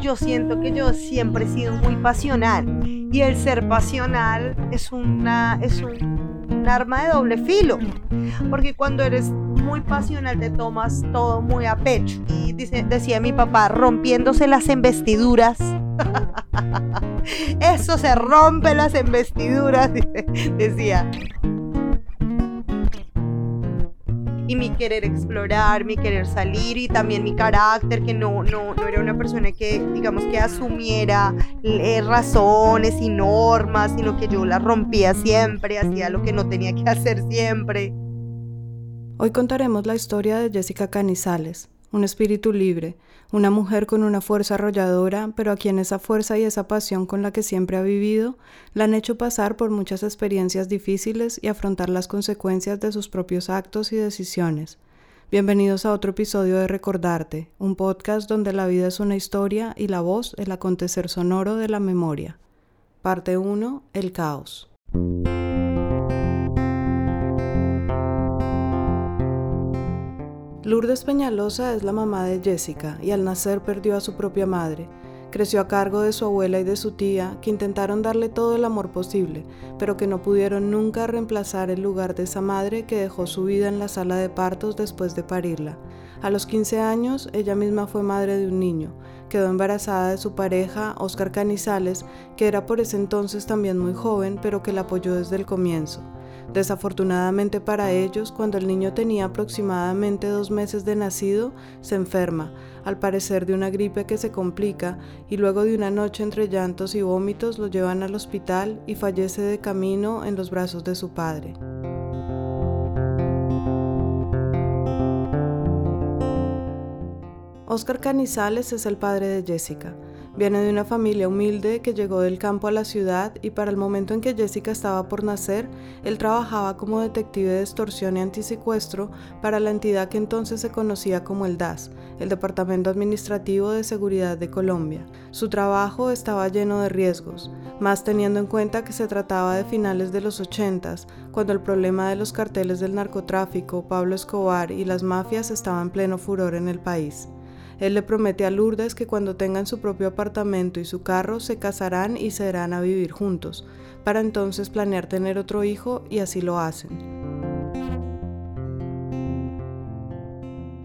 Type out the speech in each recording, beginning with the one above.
yo siento que yo siempre he sido muy pasional y el ser pasional es, una, es un, arma de doble filo, porque cuando eres muy pasional te tomas todo muy a pecho. Y decía mi papá, rompiéndose las investiduras. Eso se rompe las investiduras, decía. Y mi querer explorar, mi querer salir y también mi carácter, que no, no, no era una persona que, digamos, que asumiera eh, razones y normas, sino que yo las rompía siempre, hacía lo que no tenía que hacer siempre. Hoy contaremos la historia de Jessica Canizales, un espíritu libre, una mujer con una fuerza arrolladora, pero a quien esa fuerza y esa pasión con la que siempre ha vivido la han hecho pasar por muchas experiencias difíciles y afrontar las consecuencias de sus propios actos y decisiones. Bienvenidos a otro episodio de Recordarte, un podcast donde la vida es una historia y la voz el acontecer sonoro de la memoria. Parte 1. El caos. Lourdes Peñalosa es la mamá de Jessica y al nacer perdió a su propia madre. Creció a cargo de su abuela y de su tía, que intentaron darle todo el amor posible, pero que no pudieron nunca reemplazar el lugar de esa madre que dejó su vida en la sala de partos después de parirla. A los 15 años, ella misma fue madre de un niño. Quedó embarazada de su pareja, Oscar Canizales, que era por ese entonces también muy joven, pero que la apoyó desde el comienzo. Desafortunadamente para ellos, cuando el niño tenía aproximadamente dos meses de nacido, se enferma, al parecer de una gripe que se complica, y luego de una noche entre llantos y vómitos lo llevan al hospital y fallece de camino en los brazos de su padre. Oscar Canizales es el padre de Jessica. Viene de una familia humilde que llegó del campo a la ciudad y para el momento en que Jessica estaba por nacer, él trabajaba como detective de extorsión y antisecuestro para la entidad que entonces se conocía como el DAS, el Departamento Administrativo de Seguridad de Colombia. Su trabajo estaba lleno de riesgos, más teniendo en cuenta que se trataba de finales de los 80, cuando el problema de los carteles del narcotráfico, Pablo Escobar y las mafias estaba en pleno furor en el país. Él le promete a Lourdes que cuando tengan su propio apartamento y su carro se casarán y se irán a vivir juntos, para entonces planear tener otro hijo y así lo hacen.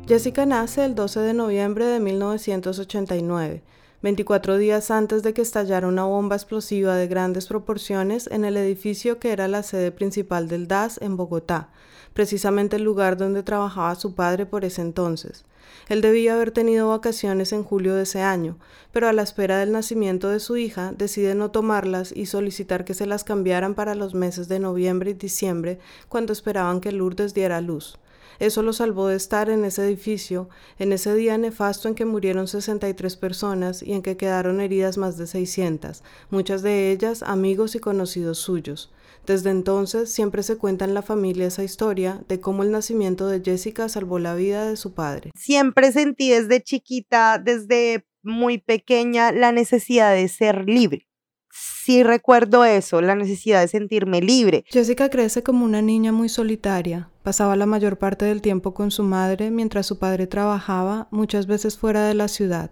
Jessica nace el 12 de noviembre de 1989, 24 días antes de que estallara una bomba explosiva de grandes proporciones en el edificio que era la sede principal del DAS en Bogotá, precisamente el lugar donde trabajaba su padre por ese entonces. Él debía haber tenido vacaciones en julio de ese año, pero a la espera del nacimiento de su hija decide no tomarlas y solicitar que se las cambiaran para los meses de noviembre y diciembre, cuando esperaban que Lourdes diera luz. Eso lo salvó de estar en ese edificio, en ese día nefasto en que murieron 63 personas y en que quedaron heridas más de 600, muchas de ellas amigos y conocidos suyos. Desde entonces siempre se cuenta en la familia esa historia de cómo el nacimiento de Jessica salvó la vida de su padre. Siempre sentí desde chiquita, desde muy pequeña, la necesidad de ser libre. Sí recuerdo eso, la necesidad de sentirme libre. Jessica crece como una niña muy solitaria. Pasaba la mayor parte del tiempo con su madre mientras su padre trabajaba, muchas veces fuera de la ciudad.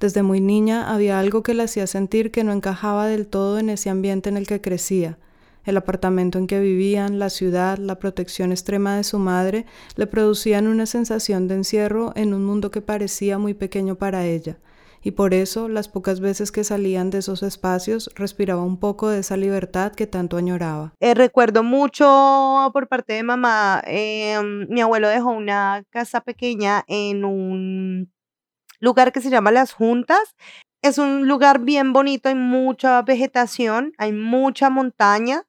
Desde muy niña había algo que la hacía sentir que no encajaba del todo en ese ambiente en el que crecía. El apartamento en que vivían, la ciudad, la protección extrema de su madre le producían una sensación de encierro en un mundo que parecía muy pequeño para ella, y por eso las pocas veces que salían de esos espacios respiraba un poco de esa libertad que tanto añoraba. Eh, recuerdo mucho por parte de mamá, em, mi abuelo dejó una casa pequeña en un lugar que se llama Las Juntas. Es un lugar bien bonito, hay mucha vegetación, hay mucha montaña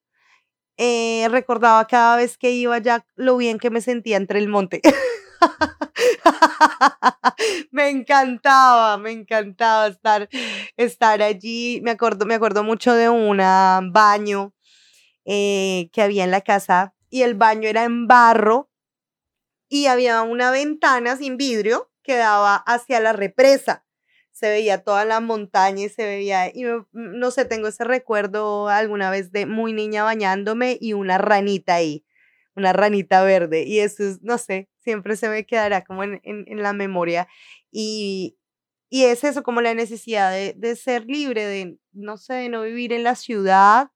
eh, recordaba cada vez que iba allá lo bien que me sentía entre el monte. me encantaba, me encantaba estar, estar allí. Me acuerdo, me acuerdo mucho de un baño eh, que había en la casa y el baño era en barro y había una ventana sin vidrio que daba hacia la represa se veía toda la montaña y se veía, y no sé, tengo ese recuerdo alguna vez de muy niña bañándome y una ranita ahí, una ranita verde, y eso es, no sé, siempre se me quedará como en, en, la memoria. Y, y es eso, como la necesidad de, de ser libre, de, no sé, de no vivir en la ciudad,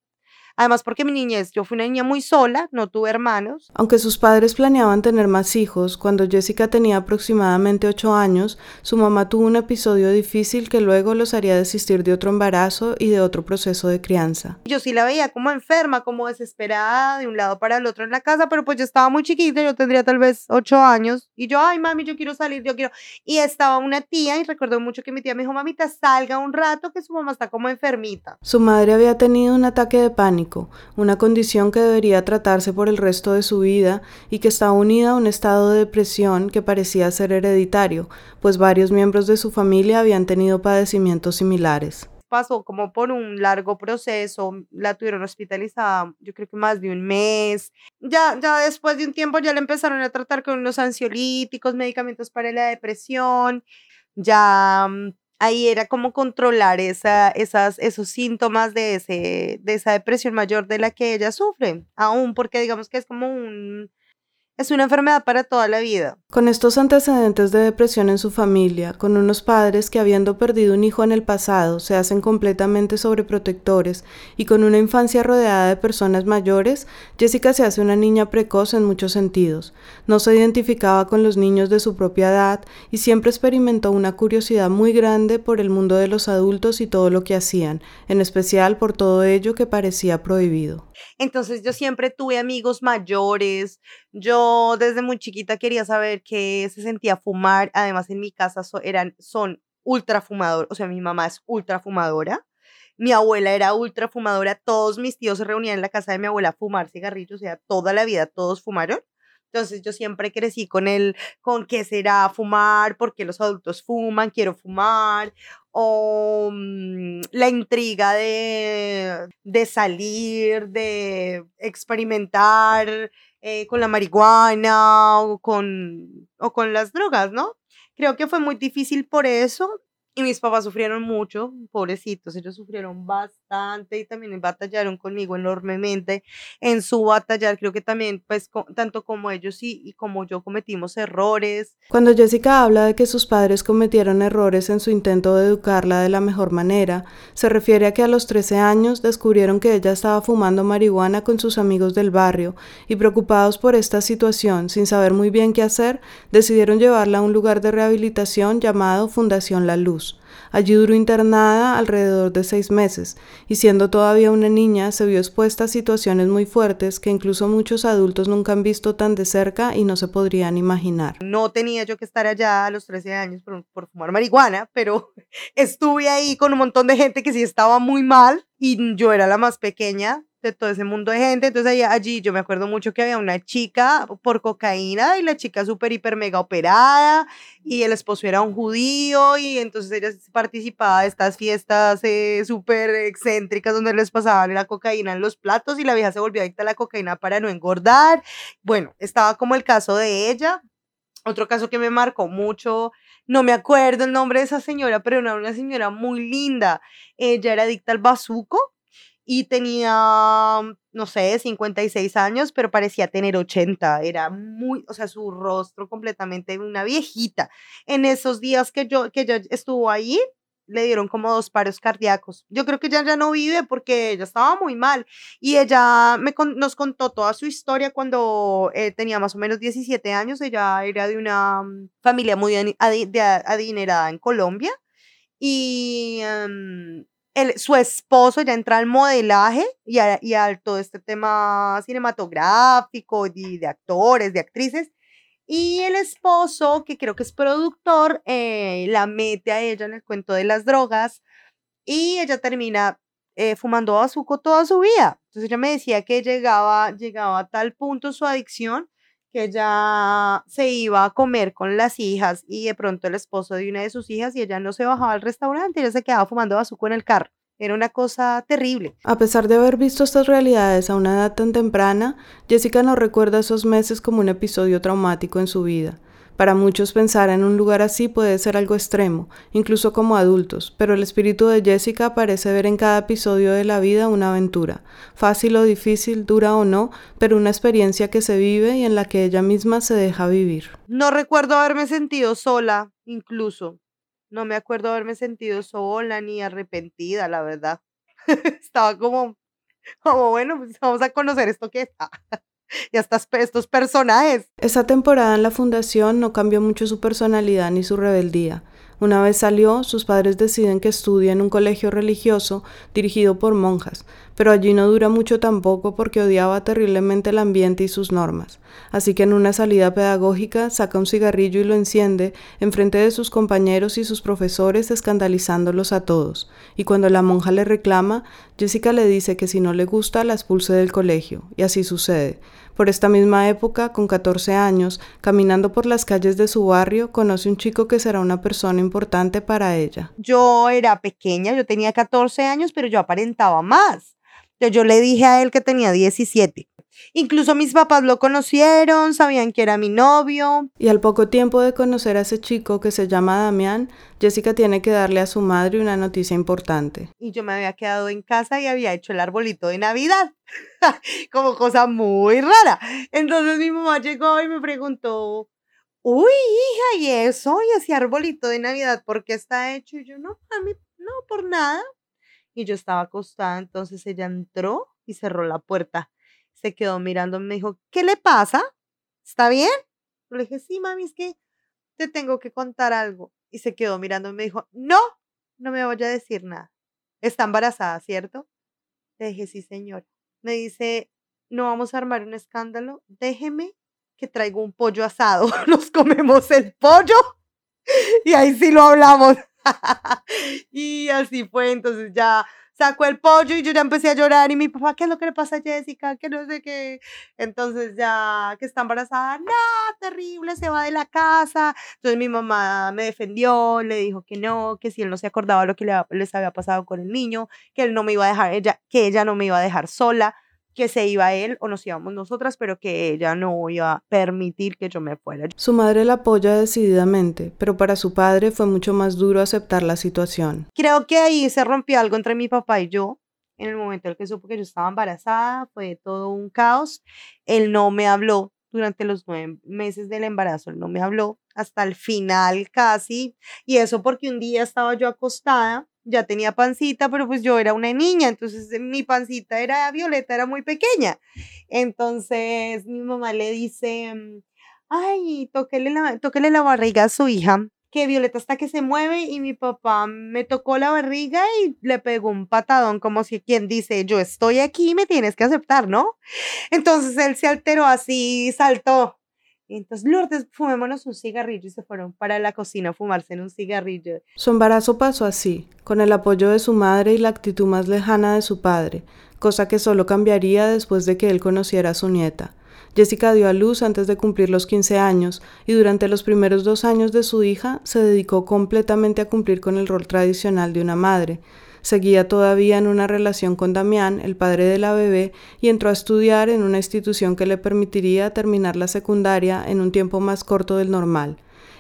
Además, porque mi niñez, yo fui una niña muy sola, no tuve hermanos. Aunque sus padres planeaban tener más hijos, cuando Jessica tenía aproximadamente 8 años, su mamá tuvo un episodio difícil que luego los haría desistir de otro embarazo y de otro proceso de crianza. Yo sí la veía como enferma, como desesperada de un lado para el otro en la casa, pero pues yo estaba muy chiquita, yo tendría tal vez 8 años, y yo, ay mami, yo quiero salir, yo quiero. Y estaba una tía, y recuerdo mucho que mi tía me dijo, mamita, salga un rato, que su mamá está como enfermita. Su madre había tenido un ataque de pánico una condición que debería tratarse por el resto de su vida y que está unida a un estado de depresión que parecía ser hereditario, pues varios miembros de su familia habían tenido padecimientos similares pasó como por un largo proceso, la tuvieron hospitalizada, yo creo que más de un mes. Ya, ya después de un tiempo ya la empezaron a tratar con unos ansiolíticos, medicamentos para la depresión, ya mm, ahí era como controlar esa, esas, esos síntomas de, ese, de esa depresión mayor de la que ella sufre, aún porque digamos que es como un, es una enfermedad para toda la vida. Con estos antecedentes de depresión en su familia, con unos padres que habiendo perdido un hijo en el pasado se hacen completamente sobreprotectores y con una infancia rodeada de personas mayores, Jessica se hace una niña precoz en muchos sentidos. No se identificaba con los niños de su propia edad y siempre experimentó una curiosidad muy grande por el mundo de los adultos y todo lo que hacían, en especial por todo ello que parecía prohibido. Entonces yo siempre tuve amigos mayores, yo desde muy chiquita quería saber qué se sentía fumar, además en mi casa eran, son ultra fumadores, o sea, mi mamá es ultra fumadora, mi abuela era ultra fumadora, todos mis tíos se reunían en la casa de mi abuela a fumar cigarrillos, o sea, toda la vida todos fumaron. Entonces yo siempre crecí con el, con qué será fumar, por qué los adultos fuman, quiero fumar, o mm, la intriga de, de salir, de experimentar eh, con la marihuana o con, o con las drogas, ¿no? Creo que fue muy difícil por eso y mis papás sufrieron mucho, pobrecitos, ellos sufrieron bastante y también batallaron conmigo enormemente en su batallar. Creo que también, pues, tanto como ellos y, y, como yo cometimos errores. Cuando Jessica habla de que sus padres cometieron errores en su intento de educarla de la mejor manera, se refiere a que a los 13 años descubrieron que ella estaba fumando marihuana con sus amigos del barrio y preocupados por esta situación, sin saber muy bien qué hacer, decidieron llevarla a un lugar de rehabilitación llamado Fundación La Luz. Allí duró internada alrededor de seis meses, y siendo todavía una niña se vio expuesta a situaciones muy fuertes que incluso muchos adultos nunca han visto tan de cerca y no se podrían imaginar. No tenía yo que estar allá a los 13 años por, por fumar marihuana, pero estuve ahí con un montón de gente que sí estaba muy mal y yo era la más pequeña de todo ese mundo de gente. Entonces allí, allí yo me acuerdo mucho que había una chica por cocaína y la chica súper, hiper, mega operada y el esposo era un judío y entonces ella participaba de estas fiestas eh, súper excéntricas donde les pasaban la cocaína en los platos y la vieja se volvió adicta a la cocaína para no engordar. Bueno, estaba como el caso de ella. Otro caso que me marcó mucho, no me acuerdo el nombre de esa señora, pero era una señora muy linda. Ella era adicta al bazuco y tenía, no sé, 56 años, pero parecía tener 80. Era muy, o sea, su rostro completamente una viejita. En esos días que yo que ella estuvo ahí, le dieron como dos paros cardíacos. Yo creo que ella ya no vive porque ella estaba muy mal. Y ella me nos contó toda su historia cuando eh, tenía más o menos 17 años. Ella era de una mm, familia muy adinerada en Colombia. Y em, su esposo ya entra al modelaje y a, todo este tema cinematográfico de actores, de actrices. Y el esposo, que creo que es productor, eh, la mete a ella en el cuento de las drogas y ella termina eh, fumando bazuco toda su vida. Entonces ella me decía que llegaba, llegaba a tal punto su adicción que ella se iba a comer con las hijas y de pronto el esposo de una de sus hijas y ella no se bajaba al restaurante, ella se quedaba fumando bazuco en el carro. Era una cosa terrible. A pesar de haber visto estas realidades a una edad tan temprana, Jessica no recuerda esos meses como un episodio traumático en su vida. Para muchos pensar en un lugar así puede ser algo extremo, incluso como adultos, pero el espíritu de Jessica parece ver en cada episodio de la vida una aventura, fácil o difícil, dura o no, pero una experiencia que se vive y en la que ella misma se deja vivir. No recuerdo haberme sentido sola, incluso. No me acuerdo haberme sentido sola ni arrepentida, la verdad. Estaba como, como, bueno, pues vamos a conocer esto que está. y hasta estos personajes. Esa temporada en la fundación no cambió mucho su personalidad ni su rebeldía. Una vez salió, sus padres deciden que estudie en un colegio religioso dirigido por monjas, pero allí no dura mucho tampoco porque odiaba terriblemente el ambiente y sus normas. Así que en una salida pedagógica saca un cigarrillo y lo enciende en frente de sus compañeros y sus profesores escandalizándolos a todos. Y cuando la monja le reclama, Jessica le dice que si no le gusta la expulse del colegio, y así sucede. Por esta misma época, con 14 años, caminando por las calles de su barrio, conoce un chico que será una persona importante para ella. Yo era pequeña, yo tenía 14 años, pero yo aparentaba más. Yo le dije a él que tenía 17. Incluso mis papás lo conocieron, sabían que era mi novio. Y al poco tiempo de conocer a ese chico que se llama Damián, Jessica tiene que darle a su madre una noticia importante. Y yo me había quedado en casa y había hecho el arbolito de Navidad, como cosa muy rara. Entonces mi mamá llegó y me preguntó, uy, hija, ¿y eso? ¿Y ese arbolito de Navidad por qué está hecho? Y yo, no, a mí, no, por nada y yo estaba acostada, entonces ella entró y cerró la puerta. Se quedó mirando, me dijo, ¿qué le pasa? ¿Está bien? Le dije, sí, mami, es que te tengo que contar algo. Y se quedó mirando y me dijo, no, no me voy a decir nada. Está embarazada, ¿cierto? Le dije, sí, señor. Me dice, no vamos a armar un escándalo, déjeme que traigo un pollo asado, nos comemos el pollo y ahí sí lo hablamos. y así fue, entonces ya sacó el pollo y yo ya empecé a llorar y mi papá, ¿qué es lo que le pasa a Jessica? Que no sé qué. Entonces ya que está embarazada, no, terrible, se va de la casa. Entonces mi mamá me defendió, le dijo que no, que si él no se acordaba lo que le, les había pasado con el niño, que él no me iba a dejar, ella, que ella no me iba a dejar sola que se iba él o nos íbamos nosotras, pero que ella no iba a permitir que yo me fuera. Su madre la apoya decididamente, pero para su padre fue mucho más duro aceptar la situación. Creo que ahí se rompió algo entre mi papá y yo. En el momento en el que supo que yo estaba embarazada, fue todo un caos. Él no me habló durante los nueve meses del embarazo, él no me habló hasta el final casi. Y eso porque un día estaba yo acostada ya tenía pancita, pero pues yo era una niña, entonces eh, mi pancita era violeta, era muy pequeña. Entonces mi mamá le dice, mm, ay, tóquele la, la barriga a su hija, que Violeta hasta que se mueve y mi papá me tocó la barriga y le pegó un patadón como si quien dice, yo estoy aquí, me tienes que aceptar, ¿no? Entonces él se alteró así, saltó entonces, Lourdes, fumémonos un cigarrillo y se fueron para la cocina a fumarse en un cigarrillo. Su embarazo pasó así, con el apoyo de su madre y la actitud más lejana de su padre, cosa que solo cambiaría después de que él conociera a su nieta. Jessica dio a luz antes de cumplir los 15 años y durante los primeros dos años de su hija se dedicó completamente a cumplir con el rol tradicional de una madre, Seguía todavía en una relación con Damián, el padre de la bebé, y entró a estudiar en una institución que le permitiría terminar la secundaria en un tiempo más corto del normal.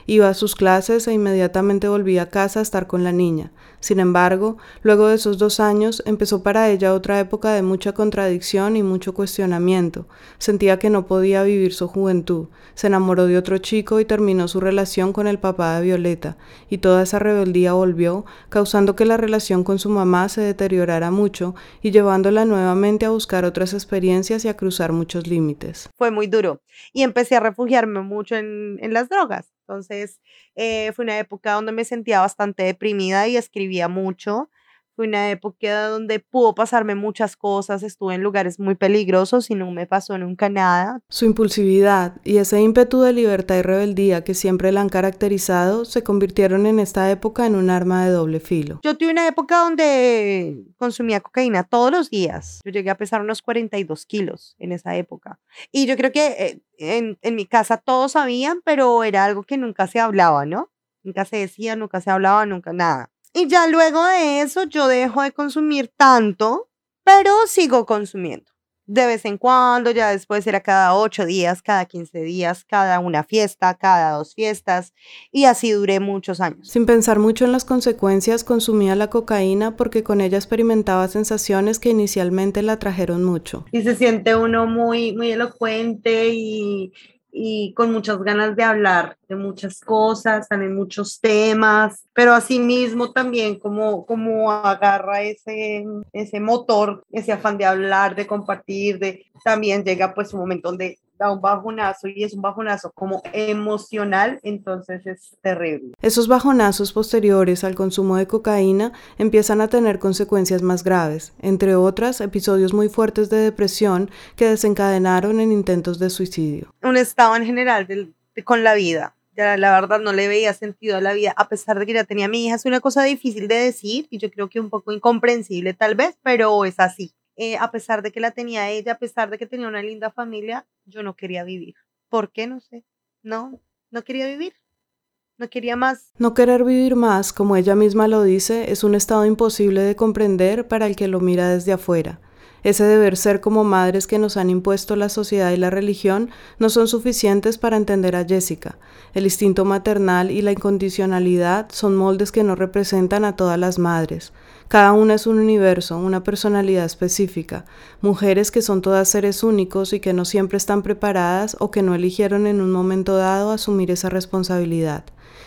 Iba a sus clases e inmediatamente volvía a casa a estar con la niña. Sin embargo, luego de esos dos años empezó para ella otra época de mucha contradicción y mucho cuestionamiento. Sentía que no podía vivir su juventud. Se enamoró de otro chico y terminó su relación con el papá de Violeta, y toda esa rebeldía volvió, causando que la relación con su mamá se deteriorara mucho y llevándola nuevamente a buscar otras experiencias y a cruzar muchos límites. Fue muy duro y empecé a refugiarme mucho en, en las drogas entonces, eh, fue una época donde me sentía bastante deprimida y escribía mucho. Fue una época donde pudo pasarme muchas cosas, estuve en lugares muy peligrosos y no me pasó nunca nada. Su impulsividad y ese ímpetu de libertad y rebeldía que siempre la han caracterizado se convirtieron en esta época en un arma de doble filo. Yo tuve una época donde consumía cocaína todos los días. Yo llegué a pesar unos 42 kilos en esa época. Y yo creo que eh, en, en mi casa todos sabían, pero era algo que nunca se hablaba, ¿no? Nunca se decía, nunca se hablaba, nunca nada. Y ya luego de eso yo dejo de consumir tanto, pero sigo consumiendo de vez en cuando, ya después era cada ocho días, cada quince días, cada una fiesta, cada dos fiestas, y así duré muchos años. Sin pensar mucho en las consecuencias, consumía la cocaína porque con ella experimentaba sensaciones que inicialmente la trajeron mucho. Y se siente uno muy, muy elocuente y, y con muchas ganas de hablar de muchas cosas, también muchos temas, pero asimismo también como, como agarra ese, ese motor, ese afán de hablar, de compartir, de también llega pues un momento donde da un bajonazo y es un bajonazo como emocional, entonces es terrible. Esos bajonazos posteriores al consumo de cocaína empiezan a tener consecuencias más graves, entre otras episodios muy fuertes de depresión que desencadenaron en intentos de suicidio. Un estado en general con la vida. Ya la verdad no le veía sentido a la vida, a pesar de que ya tenía mi hija. Es una cosa difícil de decir y yo creo que un poco incomprensible tal vez, pero es así. Eh, a pesar de que la tenía ella, a pesar de que tenía una linda familia, yo no quería vivir. ¿Por qué? No sé. No, no quería vivir. No quería más. No querer vivir más, como ella misma lo dice, es un estado imposible de comprender para el que lo mira desde afuera. Ese deber ser como madres que nos han impuesto la sociedad y la religión no son suficientes para entender a Jessica. El instinto maternal y la incondicionalidad son moldes que no representan a todas las madres. Cada una es un universo, una personalidad específica, mujeres que son todas seres únicos y que no siempre están preparadas o que no eligieron en un momento dado asumir esa responsabilidad.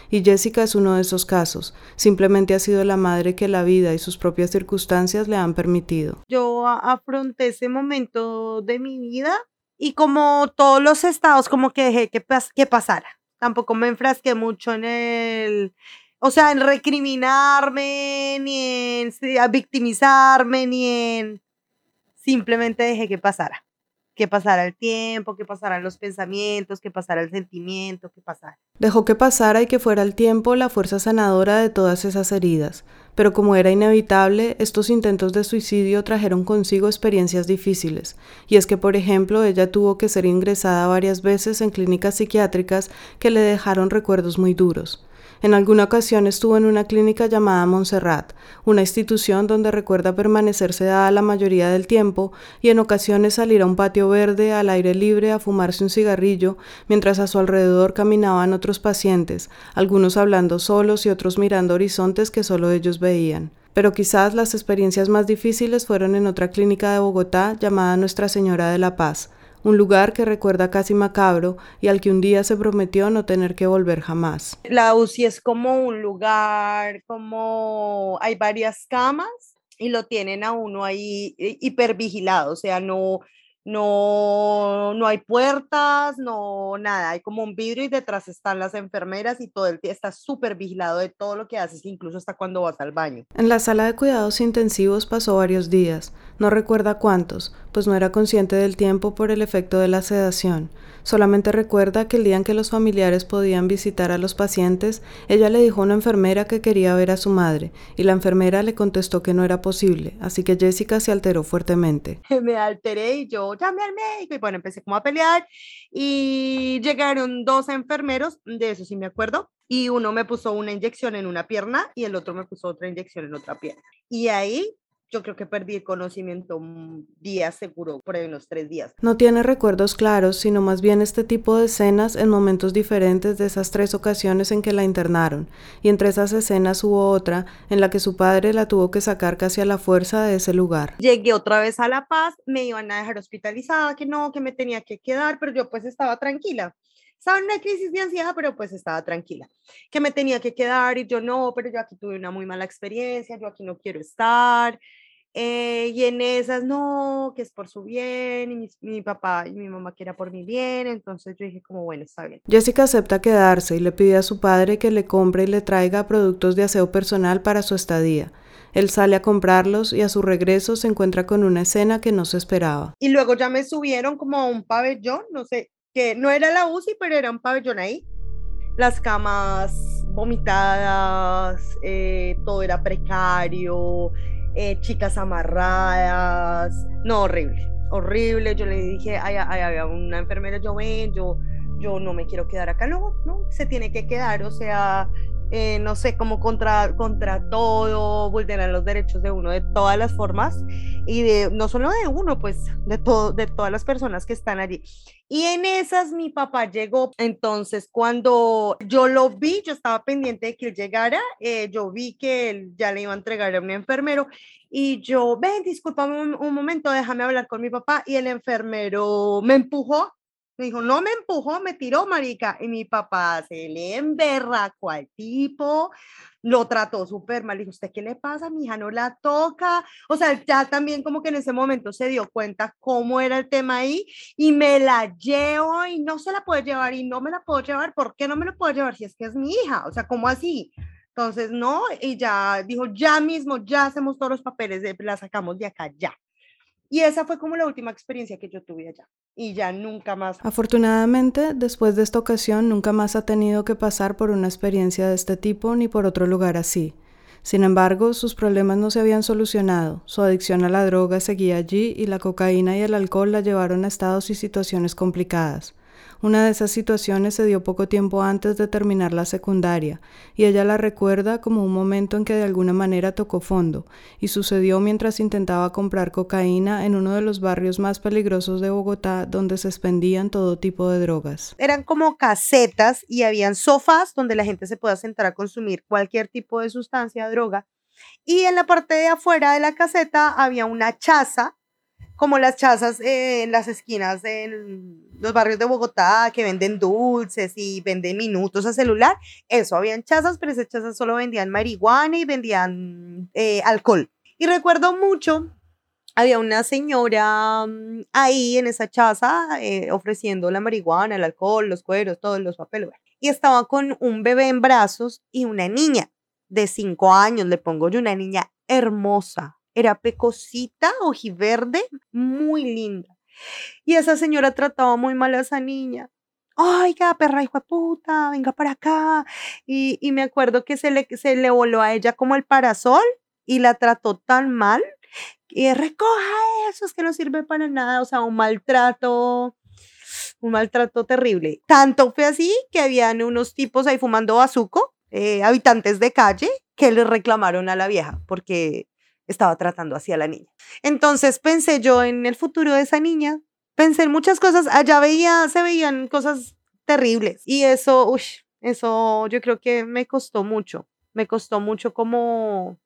Y Jessica es uno de esos casos. Simplemente ha sido la madre que la vida y sus propias circunstancias le han permitido. Yo afronté ese momento de mi vida y como todos los estados, como que dejé que, que pasara. Tampoco me enfrasqué mucho en el, o sea, en recriminarme, ni en victimizarme, ni en... Simplemente dejé que pasara que pasara el tiempo, que pasaran los pensamientos, que pasara el sentimiento, que pasara. Dejó que pasara y que fuera el tiempo la fuerza sanadora de todas esas heridas, pero como era inevitable, estos intentos de suicidio trajeron consigo experiencias difíciles, y es que, por ejemplo, ella tuvo que ser ingresada varias veces en clínicas psiquiátricas que le dejaron recuerdos muy duros. En alguna ocasión estuvo en una clínica llamada Montserrat, una institución donde recuerda permanecer sedada la mayoría del tiempo y en ocasiones salir a un patio verde al aire libre a fumarse un cigarrillo, mientras a su alrededor caminaban otros pacientes, algunos hablando solos y otros mirando horizontes que solo ellos veían. Pero quizás las experiencias más difíciles fueron en otra clínica de Bogotá llamada Nuestra Señora de la Paz, un lugar que recuerda casi macabro y al que un día se prometió no tener que volver jamás. La UCI es como un lugar, como hay varias camas y lo tienen a uno ahí hipervigilado, o sea, no, no, no hay puertas, no nada, hay como un vidrio y detrás están las enfermeras y todo el día está súper vigilado de todo lo que haces, incluso hasta cuando vas al baño. En la sala de cuidados intensivos pasó varios días, no recuerda cuántos, pues no era consciente del tiempo por el efecto de la sedación. Solamente recuerda que el día en que los familiares podían visitar a los pacientes, ella le dijo a una enfermera que quería ver a su madre, y la enfermera le contestó que no era posible, así que Jessica se alteró fuertemente. Me alteré y yo llamé al médico y bueno, empecé como a pelear y llegaron dos enfermeros, de eso sí me acuerdo, y uno me puso una inyección en una pierna y el otro me puso otra inyección en otra pierna. Y ahí yo creo que perdí el conocimiento un día seguro, por ahí unos tres días. No tiene recuerdos claros, sino más bien este tipo de escenas en momentos diferentes de esas tres ocasiones en que la internaron, y entre esas escenas hubo otra en la que su padre la tuvo que sacar casi a la fuerza de ese lugar. Llegué otra vez a La Paz, me iban a dejar hospitalizada, que no, que me tenía que quedar, pero yo pues estaba tranquila estaba en una crisis de ansiedad, pero pues estaba tranquila, que me tenía que quedar y yo no, pero yo aquí tuve una muy mala experiencia, yo aquí no quiero estar, eh, y en esas, no, que es por su bien, y mi, mi, papá y mi mamá que era por mi bien, entonces yo dije como, bueno, está bien. Jessica acepta quedarse y le pide a su padre que le compre y le traiga productos de aseo personal para su estadía. Él sale a comprarlos y a su regreso se encuentra con una escena que no se esperaba. Y luego ya me subieron como a un pabellón, no sé, que no era la UCI, pero era un pabellón ahí. Las camas vomitadas, eh, todo era precario, eh, chicas amarradas, no, horrible, horrible. Yo le dije, ay, había una enfermera, yo ven, yo, yo no me quiero quedar acá, no, no, se tiene que quedar, o sea, eh, no sé, como contra, contra todo, vulneran los derechos de uno de todas las formas y de no solo de uno, pues de, todo, de todas las personas que están allí. Y en esas mi papá llegó, entonces cuando yo lo vi, yo estaba pendiente de que él llegara, eh, yo vi que él ya le iba a entregar a un enfermero y yo, ven, discúlpame un, un momento, déjame hablar con mi papá y el enfermero me empujó Me dijo, no me empujó, me tiró, marica. Y mi papá se le emberracó al tipo, lo trató súper mal. Dijo, ¿usted qué le pasa? Mi hija no la toca. O sea, ya también como que en ese momento se dio cuenta cómo era el tema ahí y me la llevo y no se la puede llevar y no me la puedo llevar. ¿Por qué no me la puedo llevar si es que es mi hija? O sea, ¿cómo así? Entonces, no, y ya dijo, ya mismo, ya hacemos todos los papeles, la sacamos de acá, ya. Y esa fue como la última experiencia que yo tuve allá. Y ya nunca más. Afortunadamente, después de esta ocasión, nunca más ha tenido que pasar por una experiencia de este tipo ni por otro lugar así. Sin embargo, sus problemas no se habían solucionado, su adicción a la droga seguía allí y la cocaína y el alcohol la llevaron a estados y situaciones complicadas. Una de esas situaciones se dio poco tiempo antes de terminar la secundaria, y ella la recuerda como un momento en que de alguna manera tocó fondo, y sucedió mientras intentaba comprar cocaína en uno de los barrios más peligrosos de Bogotá donde se expendían todo tipo de drogas. Eran como casetas y habían sofás donde la gente se podía sentar a consumir cualquier tipo de sustancia, droga. Y en la parte de afuera de la caseta había una chaza como las chazas en las esquinas de los barrios de Bogotá que venden dulces y venden minutos a celular. Eso, habían chazas, pero esas chazas solo vendían marihuana y vendían eh, alcohol. Y recuerdo mucho, había una señora mm, ahí en esa chaza eh, ofreciendo la marihuana, el alcohol, los cueros, todos los papeles. Y estaba con un bebé en brazos y una niña de cinco años, le pongo yo, una niña hermosa, era pecosita, ojiverde, muy linda. Y esa señora trataba muy mal a esa niña. Oiga, perra hijo de puta, venga para acá. Y, y me acuerdo que se le, se le voló a ella como el parasol y la trató tan mal. Y recoja eso, es que no sirve para nada. O sea, un maltrato, un maltrato terrible. Tanto fue así que habían unos tipos ahí fumando bazuco, eh, habitantes de calle, que le reclamaron a la vieja porque estaba tratando así a la niña. Entonces pensé yo en el futuro de esa niña, pensé en muchas cosas, allá veía, se veían cosas terribles y eso, uy, eso yo creo que me costó mucho, me costó mucho como,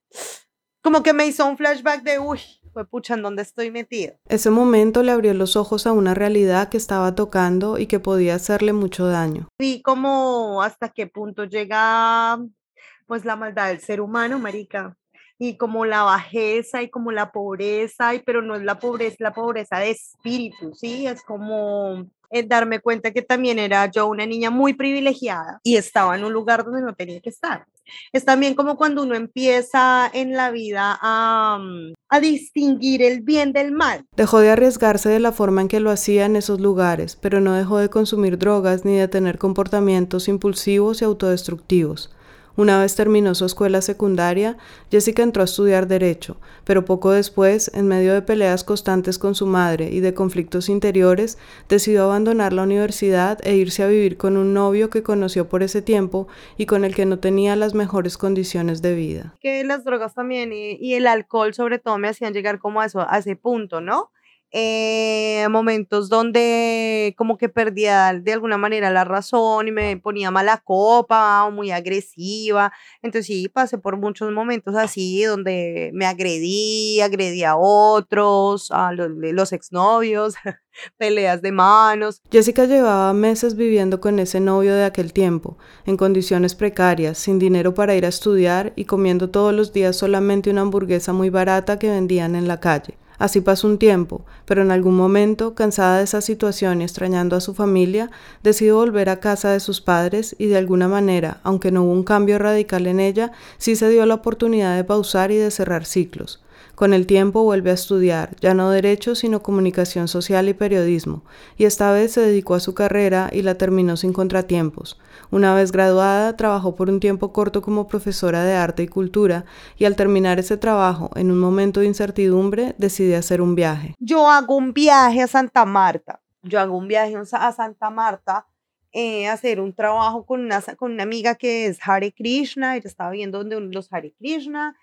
como que me hizo un flashback de, uy, fue pucha, ¿en dónde estoy metido? Ese momento le abrió los ojos a una realidad que estaba tocando y que podía hacerle mucho daño. Vi como hasta qué punto llega pues la maldad del ser humano, marica y como la bajeza y como la pobreza, y, pero no es la pobreza, la pobreza de espíritu, ¿sí? Es como eh, darme cuenta que también era yo una niña muy privilegiada y estaba en un lugar donde no tenía que estar. Es también como cuando uno empieza en la vida a, mm, a, distinguir el bien del mal. Dejó de arriesgarse de la forma en que lo hacía en esos lugares, pero no dejó de consumir drogas ni de tener comportamientos impulsivos y autodestructivos. Una vez terminó su escuela secundaria, Jessica entró a estudiar Derecho, pero poco después, en medio de peleas constantes con su madre y de conflictos interiores, decidió abandonar la universidad e irse a vivir con un novio que conoció por ese tiempo y con el que no tenía las mejores condiciones de vida. Que las drogas también y, el alcohol sobre todo me hacían llegar como a, ese punto, ¿no? Eh, momentos donde como que perdía de alguna manera la razón y me ponía mala copa o muy agresiva. Entonces sí, pasé por muchos momentos así donde me agredí, agredí a otros, a los, los exnovios, peleas de manos. Jessica llevaba meses viviendo con ese novio de aquel tiempo, en condiciones precarias, sin dinero para ir a estudiar y comiendo todos los días solamente una hamburguesa muy barata que vendían en la calle. Así pasó un tiempo, pero en algún momento, cansada de esa situación y extrañando a su familia, decidió volver a casa de sus padres y de alguna manera, aunque no hubo un cambio radical en ella, sí se dio la oportunidad de pausar y de cerrar ciclos. Con el tiempo vuelve a estudiar, ya no derecho, sino comunicación social y periodismo, y esta vez se dedicó a su carrera y la terminó sin contratiempos. Una vez graduada, trabajó por un tiempo corto como profesora de arte y cultura, y al terminar ese trabajo, en un momento de incertidumbre, decide hacer un viaje. Yo hago un viaje a Santa Marta. Yo hago un viaje a Santa Marta eh, hacer un trabajo con una, con una amiga que es Hare Krishna, ella estaba viendo donde los Hare Krishna,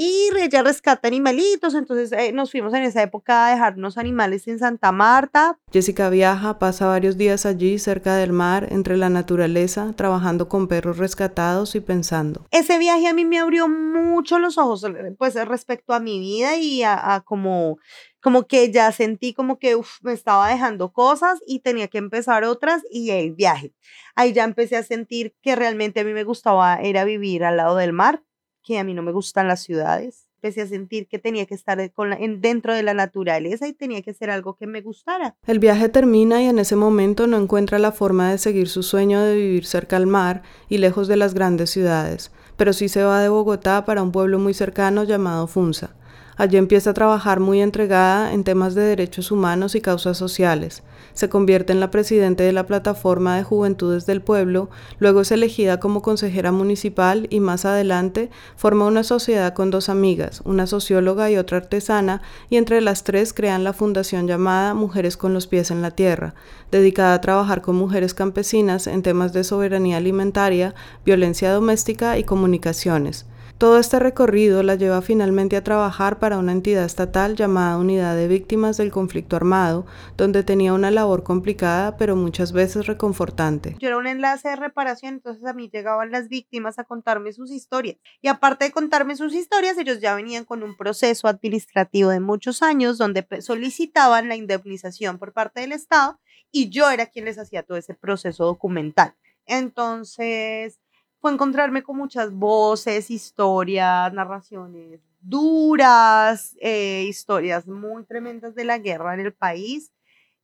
y ella rescata animalitos, entonces eh, nos fuimos en esa época a dejarnos animales en Santa Marta. Jessica viaja, pasa varios días allí cerca del mar, entre la naturaleza, trabajando con perros rescatados y pensando. Ese viaje a mí me abrió mucho los ojos, pues respecto a mi vida y a, a como como que ya sentí como que me estaba dejando cosas y tenía que empezar otras y el viaje. Ahí ya empecé a sentir que realmente a mí me gustaba era vivir al lado del mar, que a mí no me gustan las ciudades empecé a sentir que tenía que estar con en, dentro de la naturaleza y tenía que ser algo que me gustara. El viaje termina y en ese momento no encuentra la forma de seguir su sueño de vivir cerca al mar y lejos de las grandes ciudades, pero sí se va de Bogotá para un pueblo muy cercano llamado Funza. Allí empieza a trabajar muy entregada en temas de derechos humanos y causas sociales. Se convierte en la presidenta de la Plataforma de Juventudes del Pueblo, luego es elegida como consejera municipal y más adelante forma una sociedad con dos amigas, una socióloga y otra artesana, y entre las tres crean la fundación llamada Mujeres con los pies en la tierra, dedicada a trabajar con mujeres campesinas en temas de soberanía alimentaria, violencia doméstica y comunicaciones. Todo este recorrido la lleva finalmente a trabajar para una entidad estatal llamada Unidad de Víctimas del Conflicto Armado, donde tenía una labor complicada pero muchas veces reconfortante. Yo era un enlace de reparación, entonces a mí llegaban las víctimas a contarme sus historias. Y aparte de contarme sus historias, ellos ya venían con un proceso administrativo de muchos años donde solicitaban la indemnización por parte del Estado y yo era quien les hacía todo ese proceso documental. Entonces, fue encontrarme con muchas voces, historias, narraciones duras, eh, historias muy tremendas de la guerra en el país,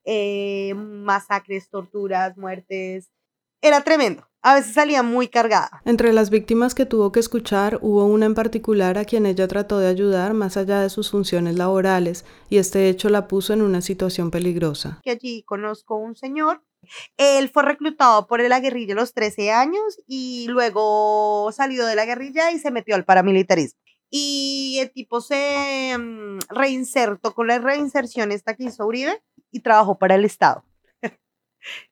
eh, masacres, torturas, muertes. Era tremendo. A veces salía muy cargada. Entre las víctimas que tuvo que escuchar hubo una en particular a quien ella trató de ayudar más allá de sus funciones laborales y este hecho la puso en una situación peligrosa. Que allí conozco un señor él fue reclutado por la guerrilla a los 13 años y luego salió de la guerrilla y se metió al paramilitarismo. Y el tipo se mm, reinsertó con la reinserción esta que hizo Uribe y trabajó para el Estado.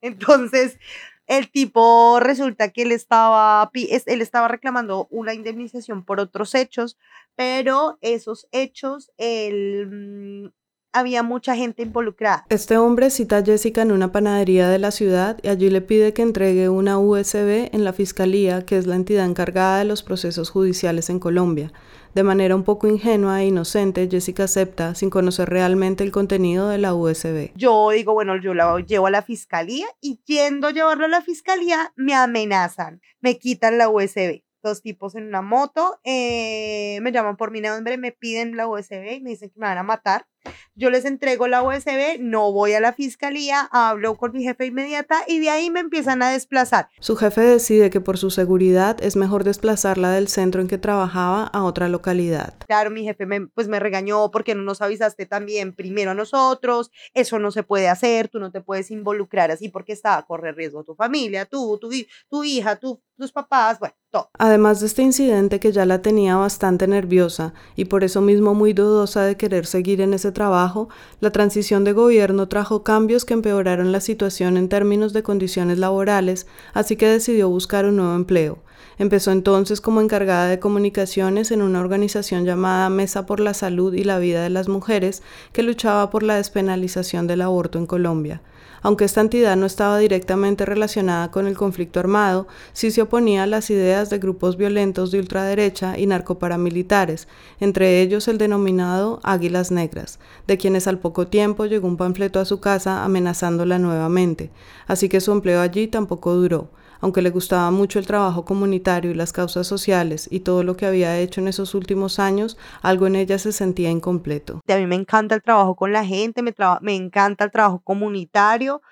Entonces, el tipo resulta que él estaba, él estaba reclamando una indemnización por otros hechos, pero esos hechos él mm, había mucha gente involucrada. Este hombre cita a Jessica en una panadería de la ciudad y allí le pide que entregue una USB en la fiscalía, que es la entidad encargada de los procesos judiciales en Colombia. De manera un poco ingenua e inocente, Jessica acepta sin conocer realmente el contenido de la USB. Yo digo, bueno, yo la llevo a la fiscalía y yendo a llevarlo a la fiscalía me amenazan, me quitan la USB dos tipos en una moto, eh, me llaman por mi nombre, me piden la USB y me dicen que me van a matar. Yo les entrego la USB, no voy a la fiscalía, hablo con mi jefe inmediata y de ahí me empiezan a desplazar. Su jefe decide que por su seguridad es mejor desplazarla del centro en que trabajaba a otra localidad. Claro, mi jefe me, pues me regañó porque no nos avisaste también primero a nosotros, eso no se puede hacer, tú no te puedes involucrar así porque está a correr riesgo tu familia, tú, tu, tu hija, tú, tus papás, bueno, Además de este incidente que ya la tenía bastante nerviosa y por eso mismo muy dudosa de querer seguir en ese trabajo, la transición de gobierno trajo cambios que empeoraron la situación en términos de condiciones laborales, así que decidió buscar un nuevo empleo. Empezó entonces como encargada de comunicaciones en una organización llamada Mesa por la Salud y la Vida de las Mujeres, que luchaba por la despenalización del aborto en Colombia. Aunque esta entidad no estaba directamente relacionada con el conflicto armado, sí se oponía a las ideas de grupos violentos de ultraderecha y narcoparamilitares, entre ellos el denominado Águilas Negras, de quienes al poco tiempo llegó un panfleto a su casa amenazándola nuevamente, así que su empleo allí tampoco duró aunque le gustaba mucho el trabajo comunitario y las causas sociales y todo lo que había hecho en esos últimos años, algo en ella se sentía incompleto. A mí me encanta el trabajo con la gente, me, encanta el trabajo comunitario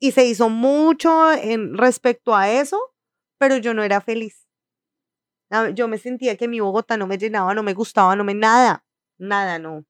y se hizo mucho en respecto a eso, pero yo no era feliz. Yo me sentía que mi Bogotá no me llenaba, no me gustaba, no me nada, nada, no.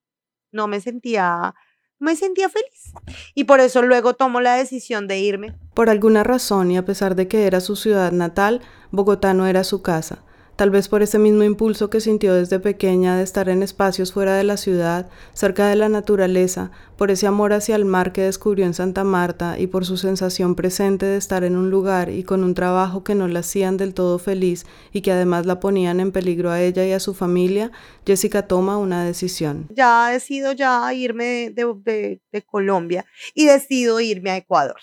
No me sentía me sentía feliz. Y por eso luego tomo la decisión de irme. Por alguna razón, y a pesar de que era su ciudad natal, Bogotá no era su casa tal vez por ese mismo impulso que sintió desde pequeña de estar en espacios fuera de la ciudad, cerca de la naturaleza, por ese amor hacia el mar que descubrió en Santa Marta y por su sensación presente de estar en un lugar y con un trabajo que no la hacían del todo feliz y que además la ponían en peligro a ella y a su familia, Jessica toma una decisión. Ya decido ya irme de, de Colombia y decido irme a Ecuador.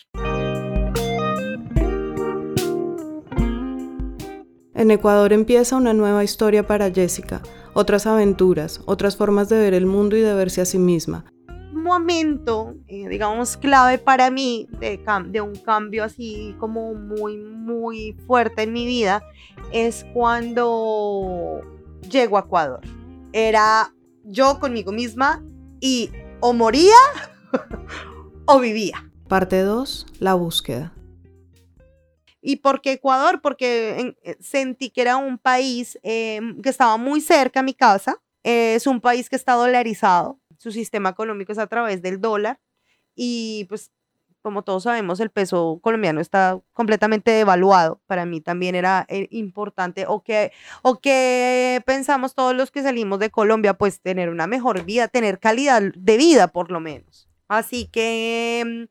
En Ecuador empieza una nueva historia para Jessica, otras aventuras, otras formas de ver el mundo y de verse a sí misma. momento, eh, digamos, clave para mí de, de un cambio así como muy, muy fuerte en mi vida es cuando llego a Ecuador. Era yo conmigo misma y o moría o vivía. Parte 2. La búsqueda. ¿Y por qué Ecuador? Porque eh, sentí que era un país em, que estaba muy cerca a mi casa. es un país que está dolarizado. Su sistema económico es a través del dólar. Y pues, como todos sabemos, el peso colombiano está completamente devaluado. Para mí también era eh, importante. O que, o que pensamos todos los que salimos de Colombia, pues tener una mejor vida, tener calidad de vida por lo menos. Así que em,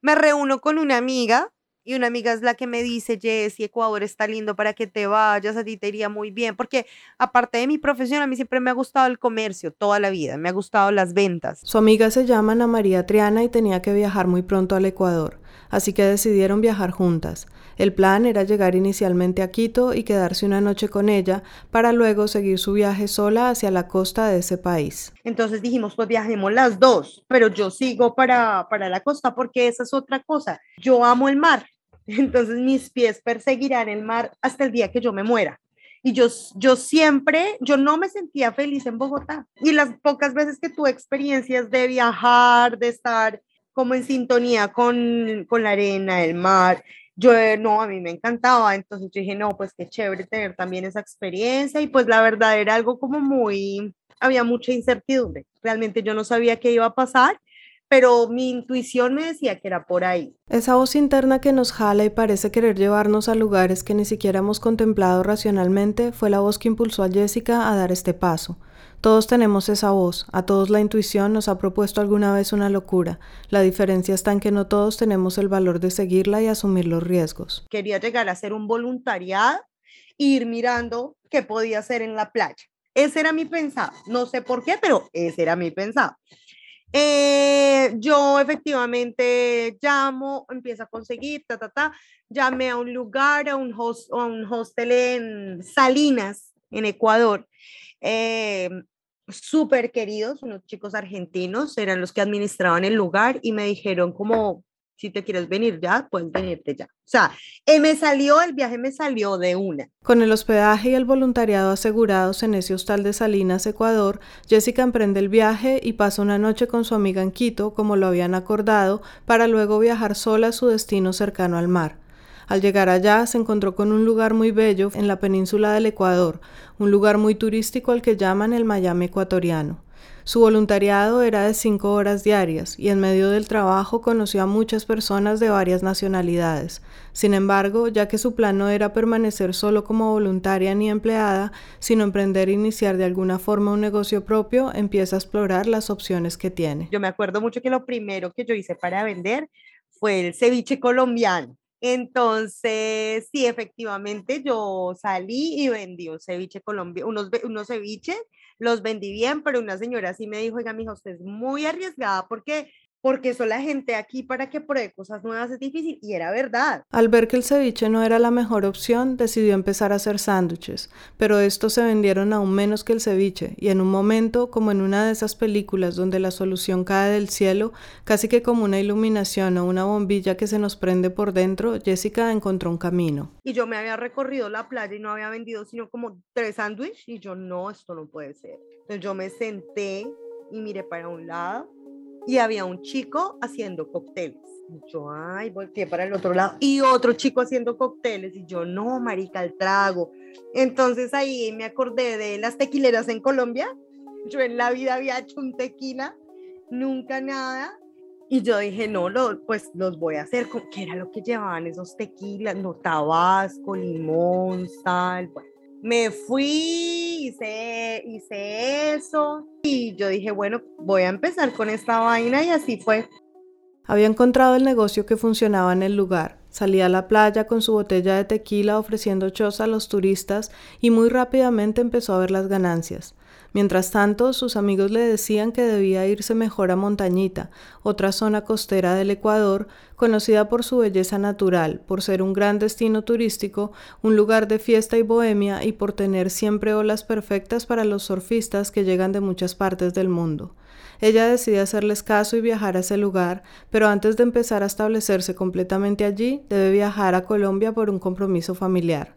me reúno con una amiga y una amiga es la que me dice, Jessy, Ecuador está lindo para que te vayas, a ti te iría muy bien, porque aparte de mi profesión, a mí siempre me ha gustado el comercio, toda la vida, me ha gustado las ventas. Su amiga se llama Ana María Triana y tenía que viajar muy pronto al Ecuador, así que decidieron viajar juntas. El plan era llegar inicialmente a Quito y quedarse una noche con ella para luego seguir su viaje sola hacia la costa de ese país. Entonces dijimos, pues viajemos las dos, pero yo sigo para, para la costa porque esa es otra cosa. Yo amo el mar, entonces mis pies perseguirán el mar hasta el día que yo me muera. Y yo, yo siempre, yo no me sentía feliz en Bogotá. Y las pocas veces que tuve experiencias de viajar, de estar como en sintonía con, con la arena, el mar, yo no, a mí me encantaba. Entonces yo dije, no, pues qué chévere tener también esa experiencia. Y pues la verdad era algo como muy, había mucha incertidumbre. Realmente yo no sabía qué iba a pasar pero mi intuición me decía que era por ahí. Esa voz interna que nos jala y parece querer llevarnos a lugares que ni siquiera hemos contemplado racionalmente fue la voz que impulsó a Jessica a dar este paso. Todos tenemos esa voz, a todos la intuición nos ha propuesto alguna vez una locura. La diferencia está en que no todos tenemos el valor de seguirla y asumir los riesgos. Quería llegar a ser un voluntariado, ir mirando qué podía hacer en la playa. Ese era mi pensado. No sé por qué, pero ese era mi pensado. Eh, yo efectivamente llamo, empiezo a conseguir, ta, ta, ta, llamé a un lugar, a un, host, a un hostel en Salinas, en Ecuador. Eh, súper queridos, unos chicos argentinos, eran los que administraban el lugar y me dijeron como, si te quieres venir ya, puedes venirte ya. O sea, eh, me salió, el viaje me salió de una. Con el hospedaje y el voluntariado asegurados en ese hostal de Salinas, Ecuador, Jessica emprende el viaje y pasa una noche con su amiga en Quito, como lo habían acordado, para luego viajar sola a su destino cercano al mar. Al llegar allá se encontró con un lugar muy bello en la península del Ecuador, un lugar muy turístico al que llaman el Miami ecuatoriano. Su voluntariado era de cinco horas diarias y en medio del trabajo conoció a muchas personas de varias nacionalidades. Sin embargo, ya que su plan no era permanecer solo como voluntaria ni empleada, sino emprender e iniciar de alguna forma un negocio propio, empieza a explorar las opciones que tiene. Yo me acuerdo mucho que lo primero que yo hice para vender fue el ceviche colombiano. Entonces, sí, efectivamente, yo salí y vendí un ceviche colombiano, unos, unos ceviches los vendí bien, pero una señora sí me dijo, oiga, mija, usted es muy arriesgada porque porque eso la gente aquí para que pruebe cosas nuevas es difícil y era verdad. Al ver que el ceviche no era la mejor opción, decidió empezar a hacer sándwiches, pero estos se vendieron aún menos que el ceviche y en un momento, como en una de esas películas donde la solución cae del cielo, casi que como una iluminación o una bombilla que se nos prende por dentro, Jessica encontró un camino. Y yo me había recorrido la playa y no había vendido sino como tres sándwiches y yo no, esto no puede ser. Entonces yo me senté y miré para un lado y había un chico haciendo cócteles. Yo, ay, volteé para el otro lado y otro chico haciendo cócteles y yo, no, marica, el trago. Entonces ahí me acordé de las tequileras en Colombia. Yo en la vida había hecho un tequila, nunca nada. Y yo dije, no, lo, pues los voy a hacer. ¿Qué era lo que llevaban esos tequilas? No, tabasco, limón, sal. Bueno, me fui, hice, hice eso y yo dije, bueno, voy a empezar con esta vaina y así fue. Había encontrado el negocio que funcionaba en el lugar. Salía a la playa con su botella de tequila ofreciendo chos a los turistas y muy rápidamente empezó a ver las ganancias. Mientras tanto, sus amigos le decían que debía irse mejor a Montañita, otra zona costera del Ecuador, conocida por su belleza natural, por ser un gran destino turístico, un lugar de fiesta y bohemia y por tener siempre olas perfectas para los surfistas que llegan de muchas partes del mundo. Ella decide hacerles caso y viajar a ese lugar, pero antes de empezar a establecerse completamente allí, debe viajar a Colombia por un compromiso familiar.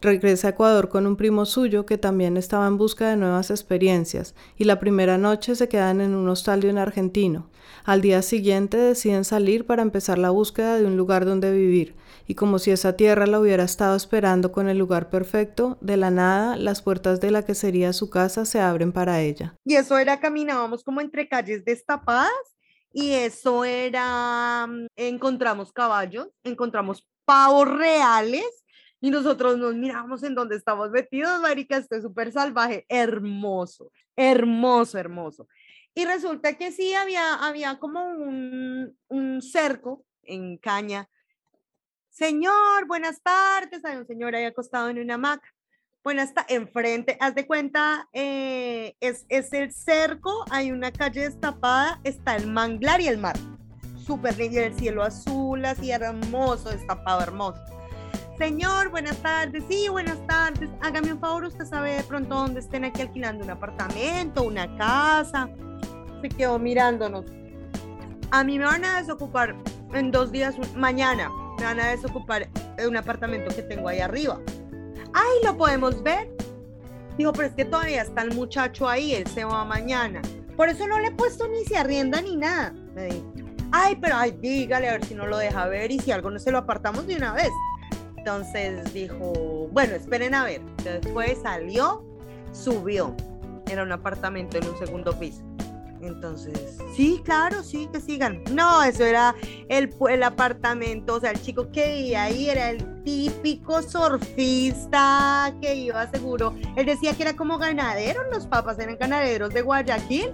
Regresa a Ecuador con un primo suyo que también estaba en busca de nuevas experiencias, y la primera noche se quedan en un hostal de un argentino. Al día siguiente deciden salir para empezar la búsqueda de un lugar donde vivir, y como si esa tierra la hubiera estado esperando con el lugar perfecto, de la nada las puertas de la que sería su casa se abren para ella. Y eso era, caminábamos como entre calles destapadas, y eso era, mm, encontramos caballos, encontramos pavos reales, y nosotros nos miramos en donde estamos metidos, marica, esto es súper salvaje, hermoso, hermoso, hermoso. Y resulta que sí, había, había como un, un cerco en caña. Señor, buenas tardes. Hay un señor ahí acostado en una hamaca. Buenas tardes. Enfrente, haz de cuenta, eh, es, es el cerco, hay una calle destapada, está el manglar y el mar. Súper lindo, el cielo azul, así hermoso, destapado, hermoso. Señor, buenas tardes. Sí, buenas tardes. Hágame un favor, usted sabe de pronto dónde estén aquí alquilando un apartamento, una casa. Se quedó mirándonos. A mí me van a desocupar en dos días, mañana. Me van a desocupar un apartamento que tengo ahí arriba. Ay, lo podemos ver. Dijo, pero es que todavía está el muchacho ahí, él se va mañana. Por eso no le he puesto ni se arrienda ni nada. Me dijo. Ay, pero ay, dígale a ver si no lo deja ver y si algo no se lo apartamos de una vez. Entonces dijo, bueno, esperen a ver. Después salió, subió. Era un apartamento en un segundo piso. Entonces, sí, claro, sí, que sigan. No, eso era el, el apartamento, o sea, el chico que vivía ahí era el típico surfista que iba seguro. Él decía que era como ganadero, los papás eran ganaderos de Guayaquil.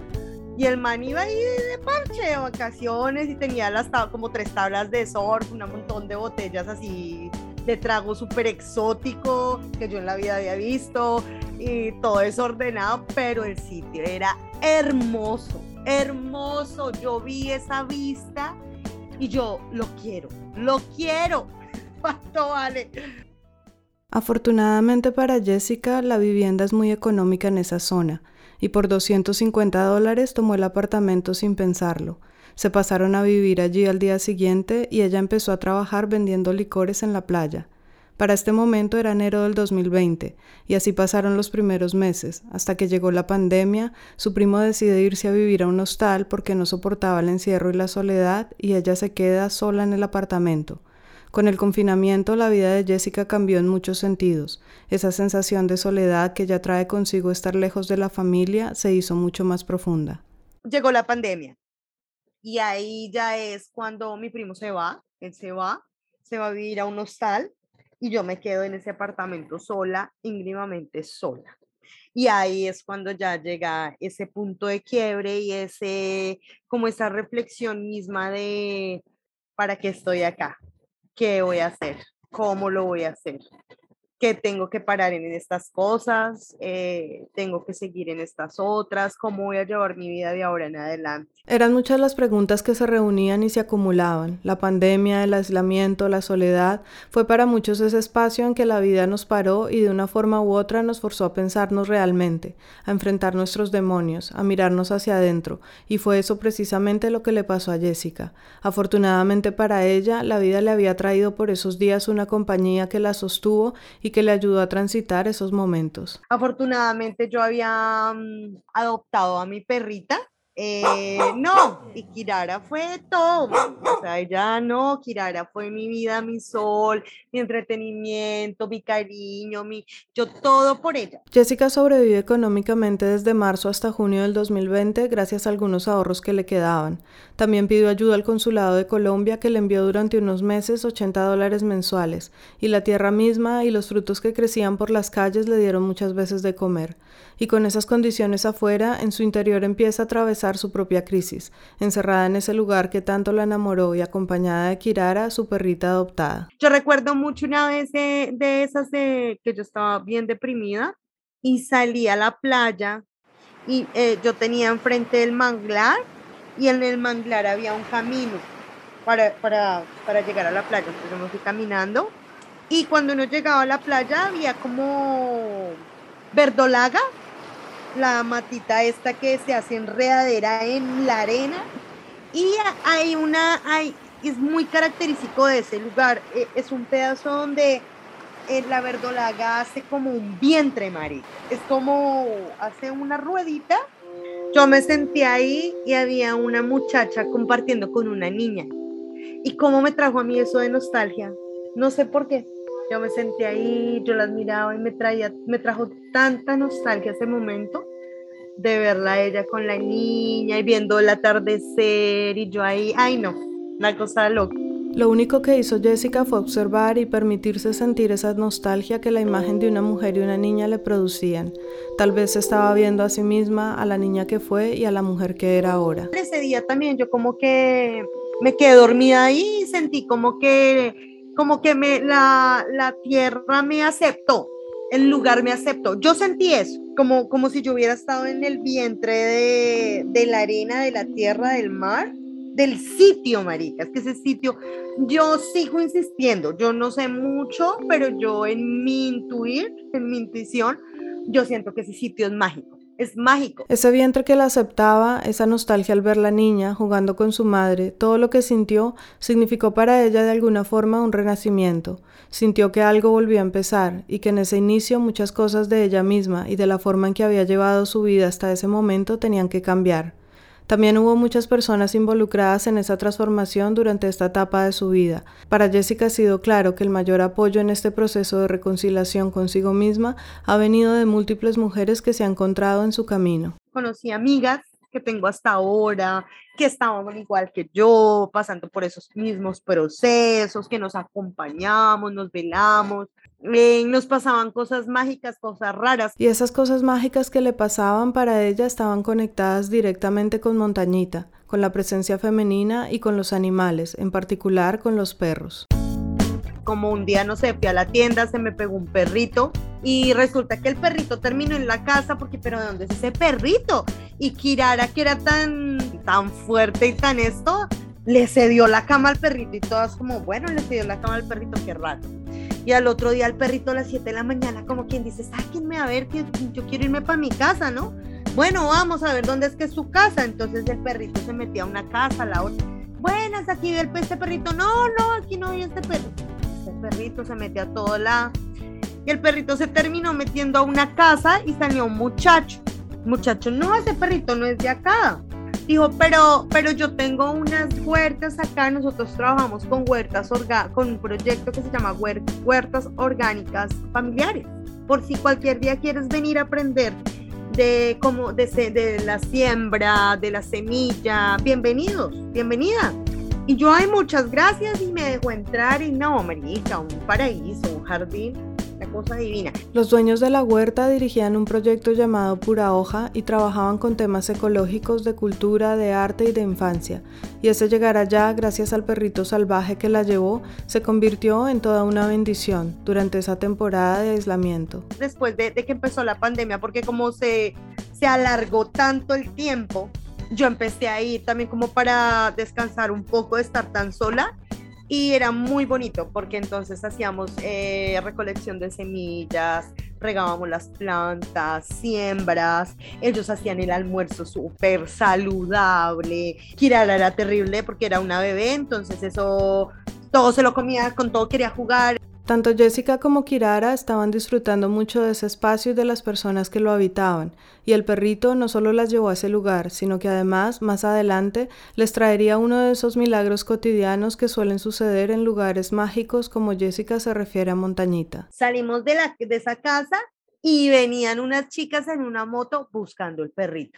Y el man iba ahí de parche, de vacaciones, y tenía las como tres tablas de surf, un montón de botellas así de trago súper exótico que yo en la vida había visto y todo desordenado, pero el sitio era hermoso, hermoso. Yo vi esa vista y yo lo quiero, lo quiero. ¿Cuánto vale? Afortunadamente para Jessica, la vivienda es muy económica en esa zona y por 250 dólares tomó el apartamento sin pensarlo. Se pasaron a vivir allí al día siguiente y ella empezó a trabajar vendiendo licores en la playa. Para este momento era enero del 2020, y así pasaron los primeros meses, hasta que llegó la pandemia, su primo decide irse a vivir a un hostal porque no soportaba el encierro y la soledad, y ella se queda sola en el apartamento. Con el confinamiento la vida de Jessica cambió en muchos sentidos. Esa sensación de soledad que ya trae consigo estar lejos de la familia se hizo mucho más profunda. Llegó la pandemia y ahí ya es cuando mi primo se va, él se va, se va a vivir a un hostal y yo me quedo en ese apartamento sola, íngrimamente sola. Y ahí es cuando ya llega ese punto de quiebre y ese, como esa reflexión misma de, ¿para qué estoy acá? ¿Qué voy a hacer? ¿Cómo lo voy a hacer? Que tengo que parar en estas cosas, eh, tengo que seguir en estas otras, cómo voy a llevar mi vida de ahora en adelante. Eran muchas las preguntas que se reunían y se acumulaban. La pandemia, el aislamiento, la soledad, fue para muchos ese espacio en que la vida nos paró y de una forma u otra nos forzó a pensarnos realmente, a enfrentar nuestros demonios, a mirarnos hacia adentro, y fue eso precisamente lo que le pasó a Jessica. Afortunadamente para ella, la vida le había traído por esos días una compañía que la sostuvo y que le ayudó a transitar esos momentos. Afortunadamente yo había mm, adoptado a mi perrita eh, no, y Kirara fue todo. O sea, ella no, Kirara fue mi vida, mi sol, mi entretenimiento, mi cariño, mi, yo todo por ella. Jessica sobrevive económicamente desde marzo hasta junio del 2020 gracias a algunos ahorros que le quedaban. También pidió ayuda al consulado de Colombia que le envió durante unos meses 80 dólares mensuales, y la tierra misma y los frutos que crecían por las calles le dieron muchas veces de comer. Y con esas condiciones afuera, en su interior empieza a atravesar su propia crisis, encerrada en ese lugar que tanto la enamoró y acompañada de Kirara, su perrita adoptada. Yo recuerdo mucho una vez de, de esas de que yo estaba bien deprimida y salí a la playa y eh, yo tenía enfrente el manglar y en el manglar había un camino para, para, para llegar a la playa. Entonces me fui caminando y cuando uno llegaba a la playa había como verdolaga, la matita esta que se hace enredadera en la arena y hay una, hay, es muy característico de ese lugar, e, es un pedazo donde eh, la verdolaga hace como un vientre, Mari. Es como hace una ruedita. Yo me senté ahí y había una muchacha compartiendo con una niña. ¿Y cómo me trajo a mí eso de nostalgia? No sé por qué. Yo me senté ahí, yo las miraba y me traía, me trajo tanta nostalgia ese momento de verla a ella con la niña y viendo el atardecer y yo ahí, ay no, una cosa loca. Lo único que hizo Jessica fue observar y permitirse sentir esa nostalgia que la imagen de una mujer y una niña le producían. Tal vez estaba viendo a sí misma, a la niña que fue y a la mujer que era ahora. Ese día también yo como que me quedé dormida ahí y sentí como que, como que me, la, la tierra me aceptó, el lugar me aceptó. Yo sentí eso, como, como si yo hubiera estado en el vientre de, la arena, de la tierra, del mar del sitio, marica, es que ese sitio, yo sigo insistiendo, yo no sé mucho, pero yo en mi intuir, en mi intuición, yo siento que ese sitio es mágico. Es mágico. Ese vientre que la aceptaba, esa nostalgia al ver la niña jugando con su madre, todo lo que sintió significó para ella de alguna forma un renacimiento. Sintió que algo volvió a empezar y que en ese inicio muchas cosas de ella misma y de la forma en que había llevado su vida hasta ese momento tenían que cambiar. También hubo muchas personas involucradas en esa transformación durante esta etapa de su vida. Para Jessica ha sido claro que el mayor apoyo en este proceso de reconciliación consigo misma ha venido de múltiples mujeres que se han encontrado en su camino. Conocí amigas que tengo hasta ahora, que estaban igual que yo, pasando por esos mismos procesos, que nos acompañamos, nos velamos, eh, nos pasaban cosas mágicas, cosas raras. Y esas cosas mágicas que le pasaban para ella estaban conectadas directamente con Montañita, con la presencia femenina y con los animales, en particular con los perros. Como un día, no sé, fui a la tienda, se me pegó un perrito y resulta que el perrito terminó en la casa porque, pero ¿de dónde es ese perrito? Y Kirara, que era tan, tan fuerte y tan esto, le cedió la cama al perrito y todas como, bueno, le cedió la cama al perrito, qué rato. Y al otro día el perrito a las 7 de la mañana, como quien dice, sáquenme a ver que yo quiero irme para mi casa, ¿no? Bueno, vamos a ver dónde es que es su casa. Entonces el perrito se metía a una casa, a la otra. Buenas, aquí ve este perrito. No, no, aquí no hay este perrito. Este perrito se metía a todo la... Y el perrito se terminó metiendo a una casa y salió un muchacho. Muchacho, no, ese perrito no es de acá. Dijo, pero, pero yo tengo unas huertas acá, nosotros trabajamos con huertas, con un proyecto que se llama Huertas Orgánicas Familiares. Por si cualquier día quieres venir a aprender de cómo de, la siembra, de la semilla, bienvenidos, bienvenida. Y yo, hay muchas gracias y me dejó entrar y no, marica, un paraíso, un jardín la cosa divina. Los dueños de la huerta dirigían un proyecto llamado Pura Hoja y trabajaban con temas ecológicos de cultura, de arte y de infancia. Y ese llegar allá, gracias al perrito salvaje que la llevó, se convirtió en toda una bendición durante esa temporada de aislamiento. Después de, que empezó la pandemia, porque como se, se alargó tanto el tiempo, yo empecé a ir también como para descansar un poco de estar tan sola y era muy bonito porque entonces hacíamos eh, recolección de semillas, regábamos las plantas, siembras, ellos hacían el almuerzo súper saludable, Kirara era terrible porque era una bebé, entonces eso todo se lo comía, con todo quería jugar. Tanto Jessica como Kirara estaban disfrutando mucho de ese espacio y de las personas que lo habitaban, y el perrito no solo las llevó a ese lugar, sino que además, más adelante, les traería uno de esos milagros cotidianos que suelen suceder en lugares mágicos como Jessica se refiere a Montañita. Salimos de, esa casa y venían unas chicas en una moto buscando el perrito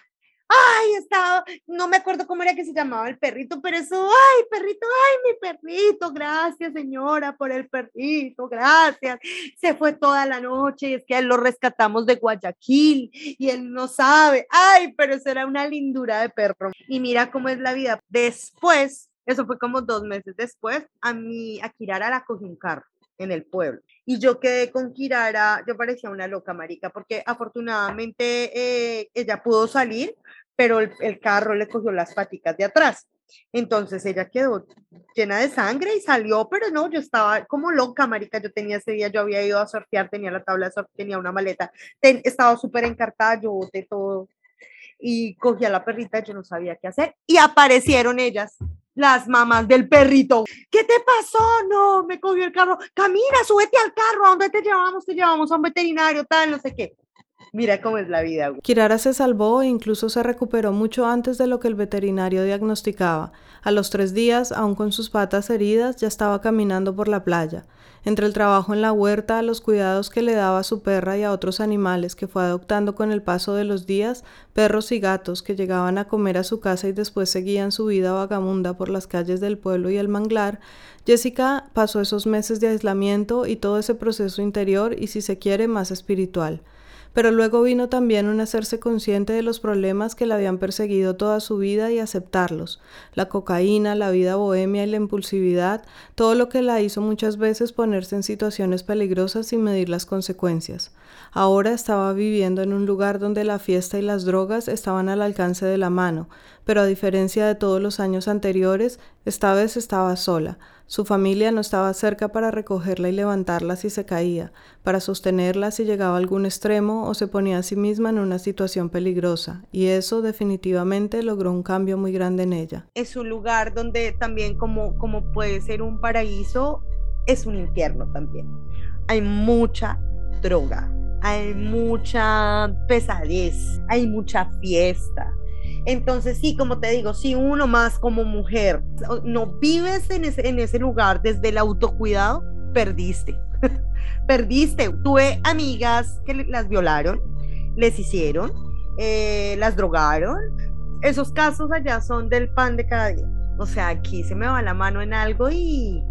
ay, estaba, no me acuerdo cómo era que se llamaba el perrito, pero eso, ay, perrito, ay, mi perrito, gracias señora por el perrito, gracias. Se fue toda la noche y es que él lo rescatamos de Guayaquil y él no sabe, ay, pero eso era una lindura de perro. Y mira cómo es la vida. Después, eso fue como dos meses después, a mi, a Kirara la cogió un carro en el pueblo. Y yo quedé con Kirara, yo parecía una loca marica, porque afortunadamente eh, ella pudo salir, pero el, el, carro le cogió las paticas de atrás. Entonces ella quedó llena de sangre y salió, pero no, yo estaba como loca, marica, yo tenía ese día, yo había ido a sortear, tenía la tabla de surf, tenía una maleta, estaba súper encartada, yo boté todo y cogí a la perrita, yo no sabía qué hacer y aparecieron ellas las mamás del perrito. ¿Qué te pasó? No, me cogió el carro. Camina, súbete al carro. ¿A dónde te llevamos? Te llevamos a un veterinario, tal, no sé qué. Mira cómo es la vida. Kirara se salvó e incluso se recuperó mucho antes de lo que el veterinario diagnosticaba. A los tres días, aún con sus patas heridas, ya estaba caminando por la playa. Entre el trabajo en la huerta, los cuidados que le daba a su perra y a otros animales que fue adoptando con el paso de los días, perros y gatos que llegaban a comer a su casa y después seguían su vida vagamunda por las calles del pueblo y el manglar, Jessica pasó esos meses de aislamiento y todo ese proceso interior y si se quiere más espiritual. Pero luego vino también un hacerse consciente de los problemas que la habían perseguido toda su vida y aceptarlos. La cocaína, la vida bohemia y la impulsividad, todo lo que la hizo muchas veces ponerse en situaciones peligrosas sin medir las consecuencias. Ahora estaba viviendo en un lugar donde la fiesta y las drogas estaban al alcance de la mano, pero a diferencia de todos los años anteriores, esta vez estaba sola. Su familia no estaba cerca para recogerla y levantarla si se caía, para sostenerla si llegaba a algún extremo o se ponía a sí misma en una situación peligrosa, y eso definitivamente logró un cambio muy grande en ella. Es un lugar donde también como, puede ser un paraíso, es un infierno también. Hay mucha droga, hay mucha pesadez, hay mucha fiesta, entonces, sí, como te digo, si uno más como mujer no vives en ese, en ese lugar desde el autocuidado, perdiste. perdiste. Tuve amigas que las violaron, les hicieron, eh, las drogaron. Esos casos allá son del pan de cada día. O sea, aquí se me va la mano en algo y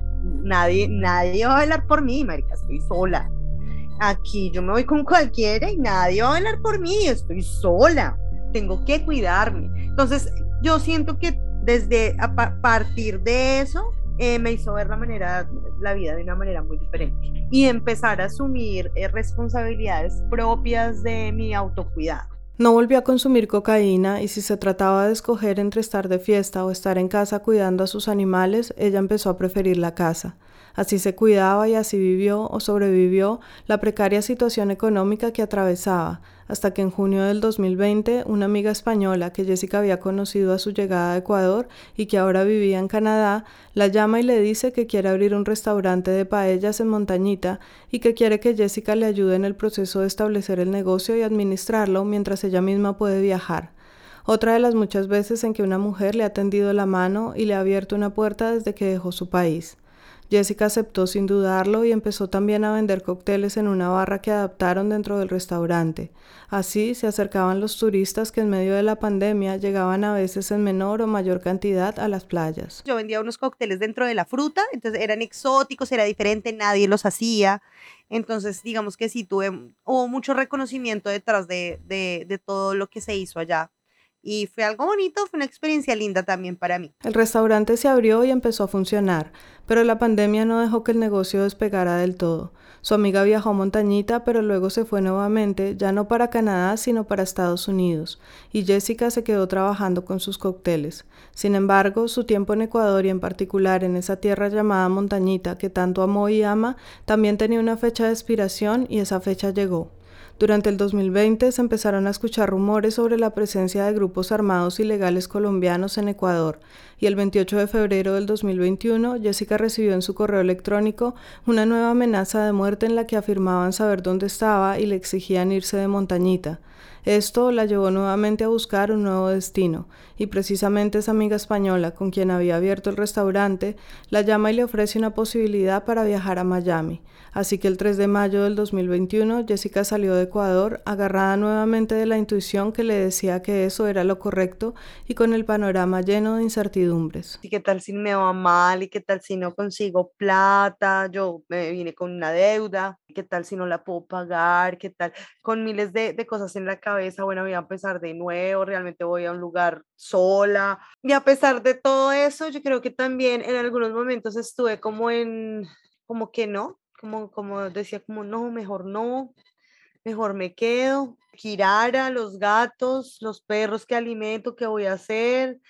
nadie, nadie va a bailar por mí, marica, estoy sola. Aquí yo me voy con cualquiera y nadie va a bailar por mí, estoy sola tengo que cuidarme. Entonces, yo siento que desde a partir de eso eh, me hizo ver la manera, la vida de una manera muy diferente y empezar a asumir eh, responsabilidades propias de mi autocuidado. No volvió a consumir cocaína y si se trataba de escoger entre estar de fiesta o estar en casa cuidando a sus animales, ella empezó a preferir la casa. Así se cuidaba y así vivió o sobrevivió la precaria situación económica que atravesaba, hasta que en junio del 2020 una amiga española que Jessica había conocido a su llegada a Ecuador y que ahora vivía en Canadá, la llama y le dice que quiere abrir un restaurante de paellas en Montañita y que quiere que Jessica le ayude en el proceso de establecer el negocio y administrarlo mientras ella misma puede viajar. Otra de las muchas veces en que una mujer le ha tendido la mano y le ha abierto una puerta desde que dejó su país. Jessica aceptó sin dudarlo y empezó también a vender cócteles en una barra que adaptaron dentro del restaurante. Así se acercaban los turistas que en medio de la pandemia llegaban a veces en menor o mayor cantidad a las playas. Yo vendía unos cócteles dentro de la fruta, entonces eran exóticos, era diferente, nadie los hacía. Entonces, digamos que sí, tuve, hubo mucho reconocimiento detrás de, todo lo que se hizo allá y fue algo bonito, fue una experiencia linda también para mí. El restaurante se abrió y empezó a funcionar, pero la pandemia no dejó que el negocio despegara del todo. Su amiga viajó a Montañita, pero luego se fue nuevamente, ya no para Canadá, sino para Estados Unidos, y Jessica se quedó trabajando con sus cócteles. Sin embargo, su tiempo en Ecuador y en particular en esa tierra llamada Montañita que tanto amó y ama, también tenía una fecha de expiración y esa fecha llegó. Durante el 2020 se empezaron a escuchar rumores sobre la presencia de grupos armados ilegales colombianos en Ecuador y el 28 de febrero del 2021 Jessica recibió en su correo electrónico una nueva amenaza de muerte en la que afirmaban saber dónde estaba y le exigían irse de montañita. Esto la llevó nuevamente a buscar un nuevo destino, y precisamente esa amiga española con quien había abierto el restaurante la llama y le ofrece una posibilidad para viajar a Miami. Así que el 3 de mayo del 2021 Jessica salió de Ecuador agarrada nuevamente de la intuición que le decía que eso era lo correcto y con el panorama lleno de incertidumbres. ¿Y qué tal si me va mal? ¿Y qué tal si no consigo plata? Yo me vine con una deuda. ¿Qué tal si no la puedo pagar? ¿Qué tal? Con miles de, de cosas en la cabeza. Bueno, voy a empezar de nuevo. Realmente voy a un lugar sola. Y a pesar de todo eso, yo creo que también en algunos momentos estuve como en, como que no, como, como decía, como no, mejor no, mejor me quedo. Kirara, los gatos, los perros que alimento, ¿qué voy a hacer?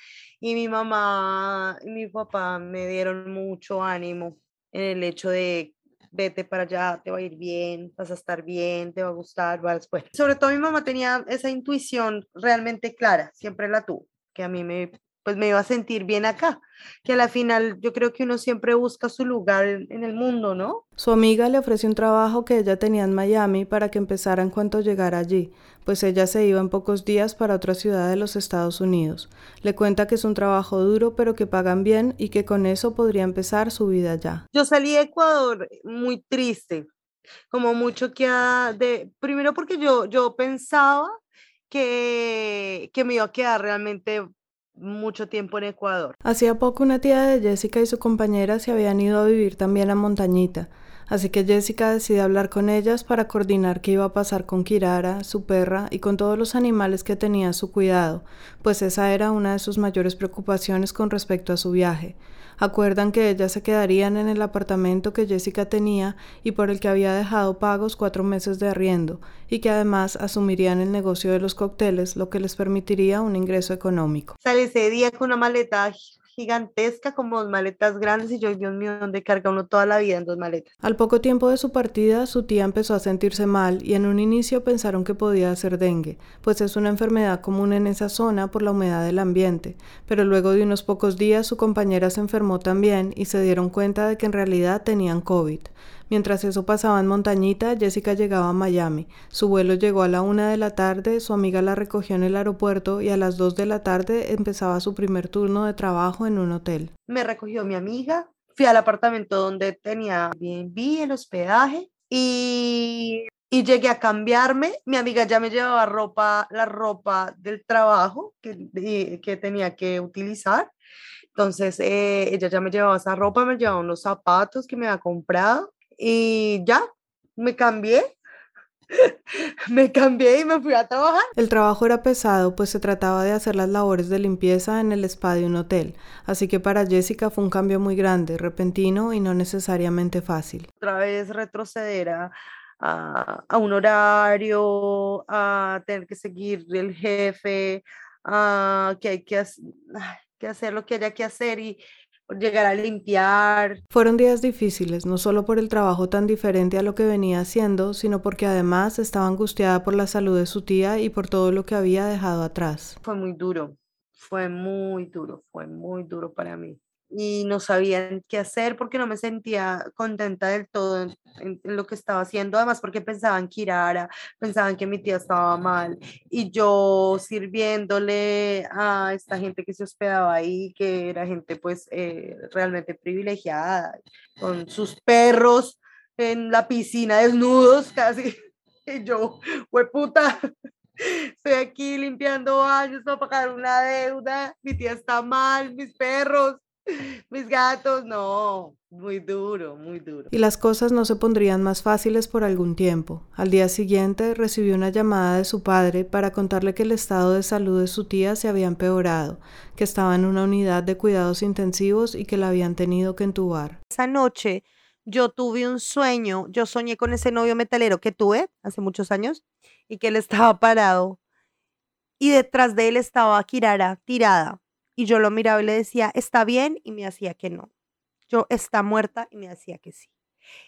Y mi mamá y mi papá me dieron mucho ánimo en el hecho de vete para allá, te va a ir bien, vas a estar bien, te va a gustar, vas, bueno. Sobre todo mi mamá tenía esa intuición realmente clara, siempre la tuvo, que a mí me pues me iba a sentir bien acá, que a la final yo creo que uno siempre busca su lugar en, el mundo, ¿no? Su amiga le ofrece un trabajo que ella tenía en Miami para que empezara en cuanto llegara allí, pues ella se iba en pocos días para otra ciudad de los Estados Unidos. Le cuenta que es un trabajo duro pero que pagan bien y que con eso podría empezar su vida allá. Yo salí de Ecuador muy triste, como mucho que de primero porque yo yo pensaba que, que me iba a quedar realmente mucho tiempo en Ecuador. Hacía poco una tía de Jessica y su compañera se habían ido a vivir también a Montañita, así que Jessica decide hablar con ellas para coordinar qué iba a pasar con Kirara, su perra y con todos los animales que tenía a su cuidado, pues esa era una de sus mayores preocupaciones con respecto a su viaje. Acuerdan que ellas se quedarían en el apartamento que Jessica tenía y por el que había dejado pagos cuatro meses de arriendo, y que además asumirían el negocio de los cócteles, lo que les permitiría un ingreso económico. Sale ese día con una maleta gigantesca como dos maletas grandes y yo, Dios mío, ¿dónde carga uno toda la vida en dos maletas? Al poco tiempo de su partida, su tía empezó a sentirse mal y en un inicio pensaron que podía ser dengue, pues es una enfermedad común en esa zona por la humedad del ambiente, pero luego de unos pocos días su compañera se enfermó también y se dieron cuenta de que en realidad tenían COVID. Mientras eso pasaba en Montañita, Jessica llegaba a Miami. Su vuelo llegó a la una de la tarde, su amiga la recogió en el aeropuerto y a las dos de la tarde empezaba su primer turno de trabajo en un hotel. Me recogió mi amiga, fui al apartamento donde tenía Airbnb, el hospedaje y, y llegué a cambiarme. Mi amiga ya me llevaba ropa, la ropa del trabajo que, que tenía que utilizar. Entonces, eh, ella ya me llevaba esa ropa, me llevaba unos zapatos que me había comprado y ya, me cambié. me cambié y me fui a trabajar. El trabajo era pesado, pues se trataba de hacer las labores de limpieza en el spa de un hotel, así que para Jessica fue un cambio muy grande, repentino y no necesariamente fácil. Otra vez retroceder a, a, un horario, a tener que seguir el jefe, a que hay que, que hacer lo que haya que hacer y llegar a limpiar. Fueron días difíciles, no solo por el trabajo tan diferente a lo que venía haciendo, sino porque además estaba angustiada por la salud de su tía y por todo lo que había dejado atrás. Fue muy duro, fue muy duro, fue muy duro para mí y no sabían qué hacer porque no me sentía contenta del todo en, lo que estaba haciendo, además porque pensaban que Irara, pensaban que mi tía estaba mal y yo sirviéndole a esta gente que se hospedaba ahí, que era gente pues eh, realmente privilegiada, con sus perros en la piscina desnudos casi, y yo, puta, estoy aquí limpiando baños para pagar una deuda, mi tía está mal, mis perros, mis gatos, no, muy duro, muy duro. Y las cosas no se pondrían más fáciles por algún tiempo. Al día siguiente recibió una llamada de su padre para contarle que el estado de salud de su tía se había empeorado, que estaba en una unidad de cuidados intensivos y que la habían tenido que entubar. Esa noche yo tuve un sueño, yo soñé con ese novio metalero que tuve hace muchos años y que él estaba parado y detrás de él estaba Kirara tirada y yo lo miraba y le decía, está bien, y me hacía que no. Yo, está muerta, y me hacía que sí.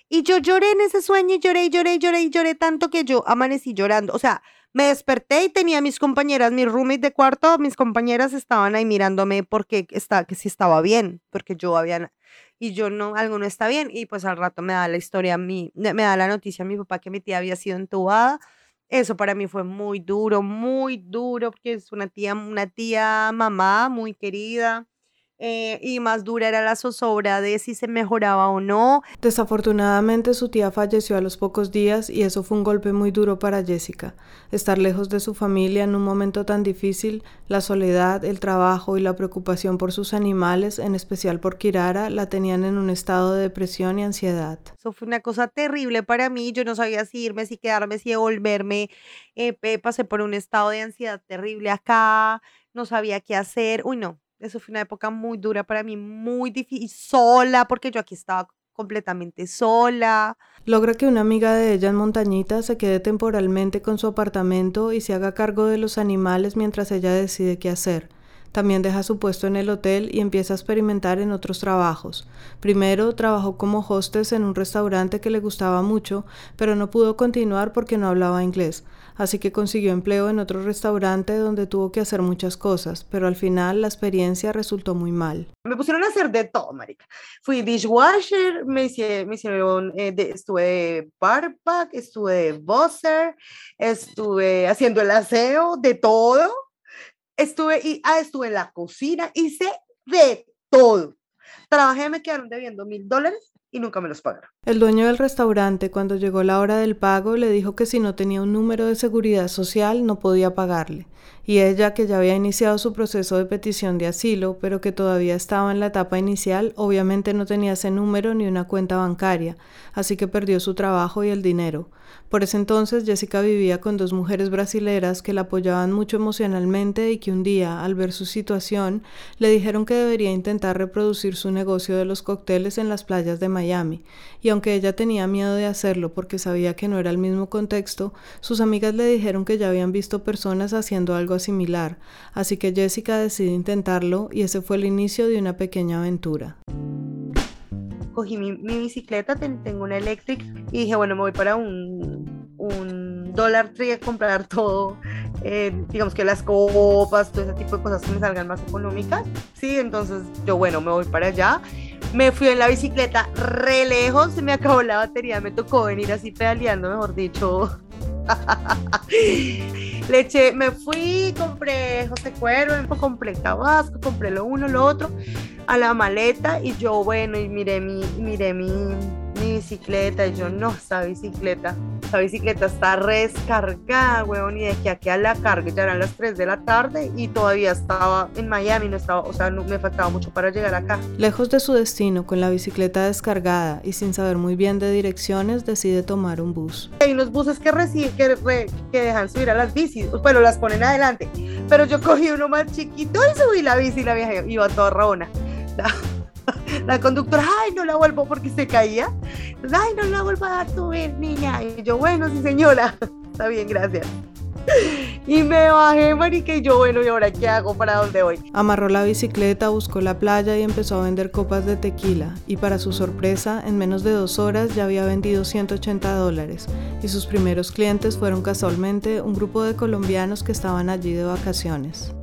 Y yo lloré en ese sueño, y lloré, y lloré, y lloré, lloré tanto que yo amanecí llorando. O sea, me desperté y tenía mis compañeras, mis roommates de cuarto, mis compañeras estaban ahí mirándome porque está, que sí estaba bien, porque yo había, y yo no, algo no está bien. Y pues al rato me da la historia, mi, me da la noticia a mi papá que mi tía había sido entubada eso para mí fue muy duro, muy duro, porque es una tía, una tía mamá muy querida. Eh, y más dura era la zozobra de si se mejoraba o no. Desafortunadamente su tía falleció a los pocos días y eso fue un golpe muy duro para Jessica. Estar lejos de su familia en un momento tan difícil, la soledad, el trabajo y la preocupación por sus animales, en especial por Kirara, la tenían en un estado de depresión y ansiedad. Eso fue una cosa terrible para mí, yo no sabía si irme, si quedarme, si devolverme, eh, pasé por un estado de ansiedad terrible acá, no sabía qué hacer, uy no, eso fue una época muy dura para mí, muy difícil, sola, porque yo aquí estaba completamente sola. Logra que una amiga de ella en Montañita se quede temporalmente con su apartamento y se haga cargo de los animales mientras ella decide qué hacer. También deja su puesto en el hotel y empieza a experimentar en otros trabajos. Primero trabajó como hostess en un restaurante que le gustaba mucho, pero no pudo continuar porque no hablaba inglés, así que consiguió empleo en otro restaurante donde tuvo que hacer muchas cosas, pero al final la experiencia resultó muy mal. Me pusieron a hacer de todo, marica. Fui dishwasher, me, hicieron, eh, estuve de barback, estuve de buzzer, estuve haciendo el aseo, de todo Estuve, y, ah, estuve en la cocina, hice de todo. Trabajé, me quedaron debiendo mil dólares y nunca me los pagaron. El dueño del restaurante, cuando llegó la hora del pago, le dijo que si no tenía un número de seguridad social no podía pagarle y ella, que ya había iniciado su proceso de petición de asilo, pero que todavía estaba en la etapa inicial, obviamente no tenía ese número ni una cuenta bancaria, así que perdió su trabajo y el dinero. Por ese entonces Jessica vivía con dos mujeres brasileras que la apoyaban mucho emocionalmente y que un día, al ver su situación, le dijeron que debería intentar reproducir su negocio de los cócteles en las playas de Miami, y aunque ella tenía miedo de hacerlo porque sabía que no era el mismo contexto, sus amigas le dijeron que ya habían visto personas haciendo algo similar, así que Jessica decide intentarlo y ese fue el inicio de una pequeña aventura. Cogí mi, bicicleta, tengo una electric y dije, bueno, me voy para un, un Dollar Tree a comprar todo, eh, digamos que las copas, todo ese tipo de cosas que me salgan más económicas. Sí, entonces yo, bueno, me voy para allá. Me fui en la bicicleta re lejos, se me acabó la batería, me tocó venir así pedaleando, mejor dicho, Le me fui, compré José Cuervo, compré Tabasco, compré lo uno, lo otro, a la maleta y yo, bueno, y miré mi, miré mi, mi bicicleta y yo, no, esa bicicleta esa bicicleta está rescargada, weón, y de que aquí a la carga ya eran las 3 de la tarde y todavía estaba en Miami, no estaba, o sea, no, me faltaba mucho para llegar acá. Lejos de su destino, con la bicicleta descargada y sin saber muy bien de direcciones, decide tomar un bus. Hay unos buses que reciben, que, que dejan subir a las bicis, pero las ponen adelante. Pero yo cogí uno más chiquito y subí la bici y la vieja iba toda rabona. La conductora, ay, no la vuelvo porque se caía. Ay, no la vuelvo a subir, niña. Y yo, bueno, sí, señora. Está bien, gracias. Y me bajé, marica, y yo, bueno, ¿y ahora qué hago? ¿Para dónde voy? Amarró la bicicleta, buscó la playa y empezó a vender copas de tequila. Y para su sorpresa, en menos de dos horas ya había vendido 180 dólares. Y sus primeros clientes fueron casualmente un grupo de colombianos que estaban allí de vacaciones.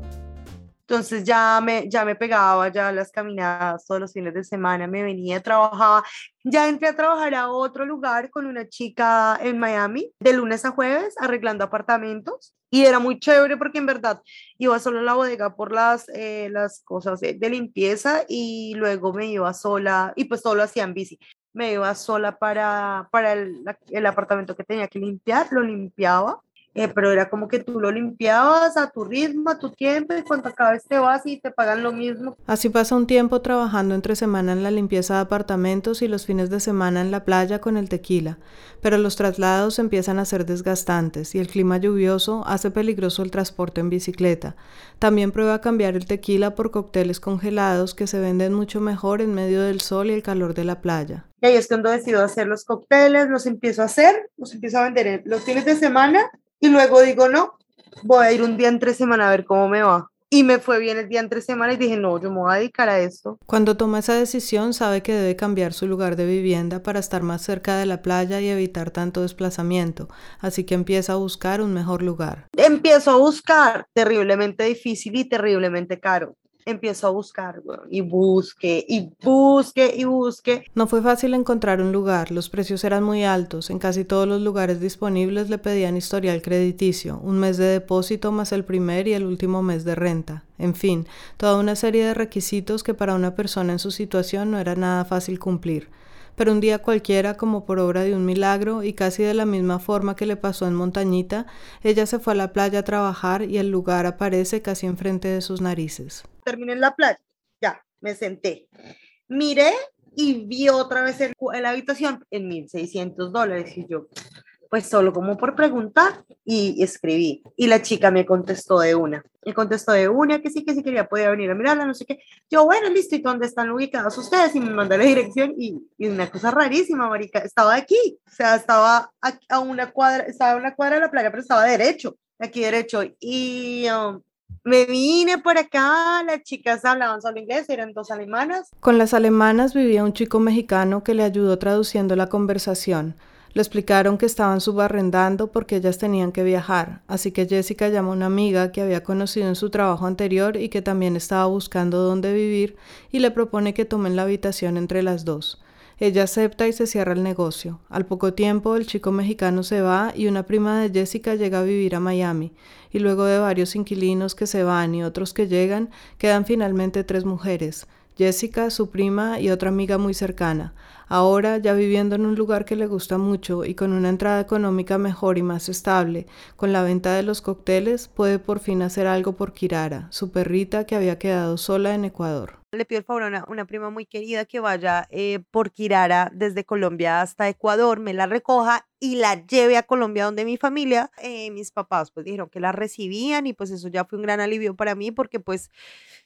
Entonces ya me, ya me pegaba ya las caminadas todos los fines de semana, me venía, trabajaba. Ya entré a trabajar a otro lugar con una chica en Miami, de lunes a jueves, arreglando apartamentos. Y era muy chévere porque en verdad iba solo a la bodega por las, eh, las cosas de, limpieza y luego me iba sola, y pues solo hacían bici. Me iba sola para, para el, el apartamento que tenía que limpiar, lo limpiaba eh, pero era como que tú lo limpiabas a tu ritmo, a tu tiempo, y cuando acabes te vas y te pagan lo mismo. Así pasa un tiempo trabajando entre semana en la limpieza de apartamentos y los fines de semana en la playa con el tequila, pero los traslados empiezan a ser desgastantes y el clima lluvioso hace peligroso el transporte en bicicleta. También prueba cambiar el tequila por cócteles congelados que se venden mucho mejor en medio del sol y el calor de la playa. Y ahí es cuando decido hacer los cócteles, los empiezo a hacer, los empiezo a vender los fines de semana y luego digo, no, voy a ir un día entre semana a ver cómo me va. Y me fue bien el día entre semana y dije, no, yo me voy a dedicar a esto. Cuando toma esa decisión, sabe que debe cambiar su lugar de vivienda para estar más cerca de la playa y evitar tanto desplazamiento. Así que empieza a buscar un mejor lugar. Empiezo a buscar, terriblemente difícil y terriblemente caro empiezo a buscar, y busque, y busque, y busque. No fue fácil encontrar un lugar, los precios eran muy altos, en casi todos los lugares disponibles le pedían historial crediticio, un mes de depósito más el primer y el último mes de renta, en fin, toda una serie de requisitos que para una persona en su situación no era nada fácil cumplir pero un día cualquiera, como por obra de un milagro y casi de la misma forma que le pasó en Montañita, ella se fue a la playa a trabajar y el lugar aparece casi enfrente de sus narices. Terminé en la playa, ya, me senté. Miré y vi otra vez el, la habitación en 1.600 dólares y yo, pues solo como por preguntar y, escribí. Y la chica me contestó de una. Me contestó de una que sí, que sí quería, podía venir a mirarla, no sé qué. Yo, bueno, listo, ¿y dónde están ubicados ustedes? Y me mandó la dirección y, y una cosa rarísima, marica, estaba aquí, o sea, estaba a, una cuadra, estaba a una cuadra de la playa, pero estaba derecho, aquí derecho. Y um, me vine por acá, las chicas hablaban solo inglés, eran dos alemanas. Con las alemanas vivía un chico mexicano que le ayudó traduciendo la conversación. Le explicaron que estaban subarrendando porque ellas tenían que viajar, así que Jessica llamó a una amiga que había conocido en su trabajo anterior y que también estaba buscando dónde vivir y le propone que tomen la habitación entre las dos. Ella acepta y se cierra el negocio. Al poco tiempo el chico mexicano se va y una prima de Jessica llega a vivir a Miami, y luego de varios inquilinos que se van y otros que llegan, quedan finalmente tres mujeres, Jessica, su prima y otra amiga muy cercana, ahora ya viviendo en un lugar que le gusta mucho y con una entrada económica mejor y más estable, con la venta de los cócteles, puede por fin hacer algo por Kirara, su perrita que había quedado sola en Ecuador. Le pido el favor a una, prima muy querida que vaya eh, por Kirara desde Colombia hasta Ecuador, me la recoja y la lleve a Colombia donde mi familia, eh, mis papás pues dijeron que la recibían y pues eso ya fue un gran alivio para mí porque pues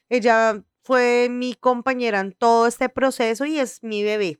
ella fue mi compañera en todo este proceso y es mi bebé.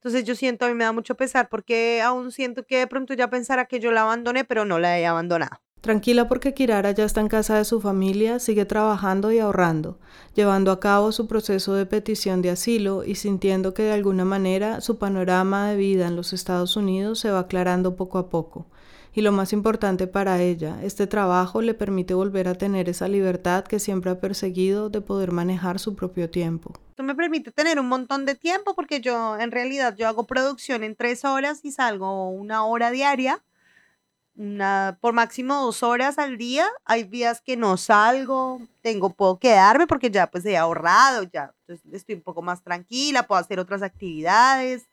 Entonces yo siento, a mí me da mucho pesar porque aún siento que de pronto ya pensara que yo la abandoné, pero no la he abandonado. Tranquila porque Kirara ya está en casa de su familia, sigue trabajando y ahorrando, llevando a cabo su proceso de petición de asilo y sintiendo que de alguna manera su panorama de vida en los Estados Unidos se va aclarando poco a poco y lo más importante para ella, este trabajo le permite volver a tener esa libertad que siempre ha perseguido de poder manejar su propio tiempo. Esto me permite tener un montón de tiempo porque yo en realidad yo hago producción en tres horas y salgo una hora diaria. Una, por máximo dos horas al día. Hay días que no salgo, tengo, puedo quedarme porque ya pues he ahorrado, ya estoy un poco más tranquila, puedo hacer otras actividades.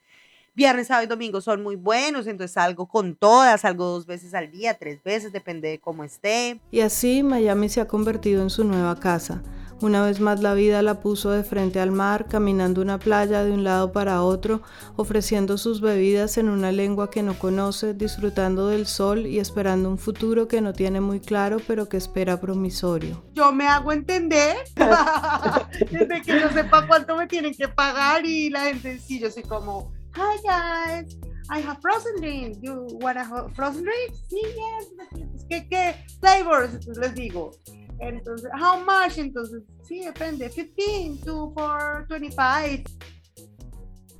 Viernes, sábado y domingo son muy buenos, entonces salgo con todas, salgo dos veces al día, tres veces, depende de cómo esté. Y así Miami se ha convertido en su nueva casa. Una vez más la vida la puso de frente al mar, caminando una playa de un lado para otro, ofreciendo sus bebidas en una lengua que no conoce, disfrutando del sol y esperando un futuro que no tiene muy claro, pero que espera promisorio. Yo me hago entender, desde que no sepa cuánto me tienen que pagar y la gente sí, yo soy como hi guys, I have frozen drinks. You want a frozen drink? Sí, yes. ¿Qué, qué flavors? Entonces les digo. Entonces, how much? Entonces, sí, depende. 15 to for 25.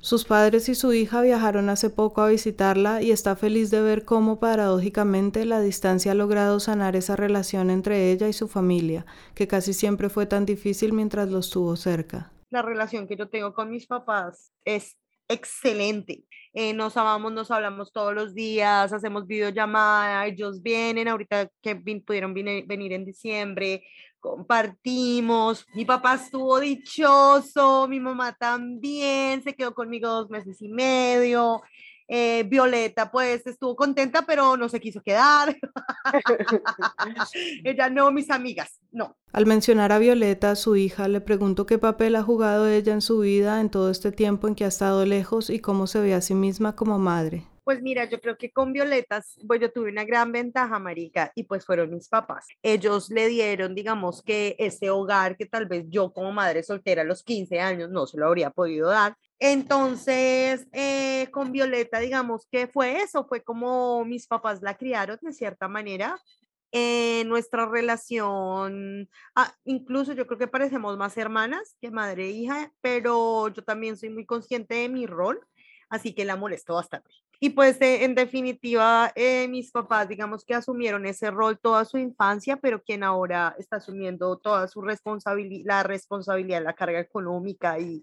Sus padres y su hija viajaron hace poco a visitarla y está feliz de ver cómo paradójicamente la distancia ha logrado sanar esa relación entre ella y su familia, que casi siempre fue tan difícil mientras los tuvo cerca. La relación que yo tengo con mis papás es excelente. Eh, nos amamos, nos hablamos todos los días, hacemos videollamada, ellos vienen, ahorita que pudieron venir en diciembre, compartimos, mi papá estuvo dichoso, mi mamá también, se quedó conmigo dos meses y medio, eh, Violeta, pues estuvo contenta, pero no se quiso quedar. ella no, mis amigas, no. Al mencionar a Violeta, su hija, le pregunto qué papel ha jugado ella en su vida en todo este tiempo en que ha estado lejos y cómo se ve a sí misma como madre. Pues mira, yo creo que con Violetas, pues yo tuve una gran ventaja, Marica, y pues fueron mis papás. Ellos le dieron, digamos que ese hogar que tal vez yo como madre soltera a los 15 años no se lo habría podido dar. Entonces, eh, con Violeta, digamos que fue eso, fue como mis papás la criaron de cierta manera. Eh, nuestra relación, ah, incluso yo creo que parecemos más hermanas que madre e hija, pero yo también soy muy consciente de mi rol, así que la molesto bastante. Y pues eh, en definitiva, eh, mis papás, digamos que asumieron ese rol toda su infancia, pero quien ahora está asumiendo toda su responsabilidad, la responsabilidad, la carga económica y,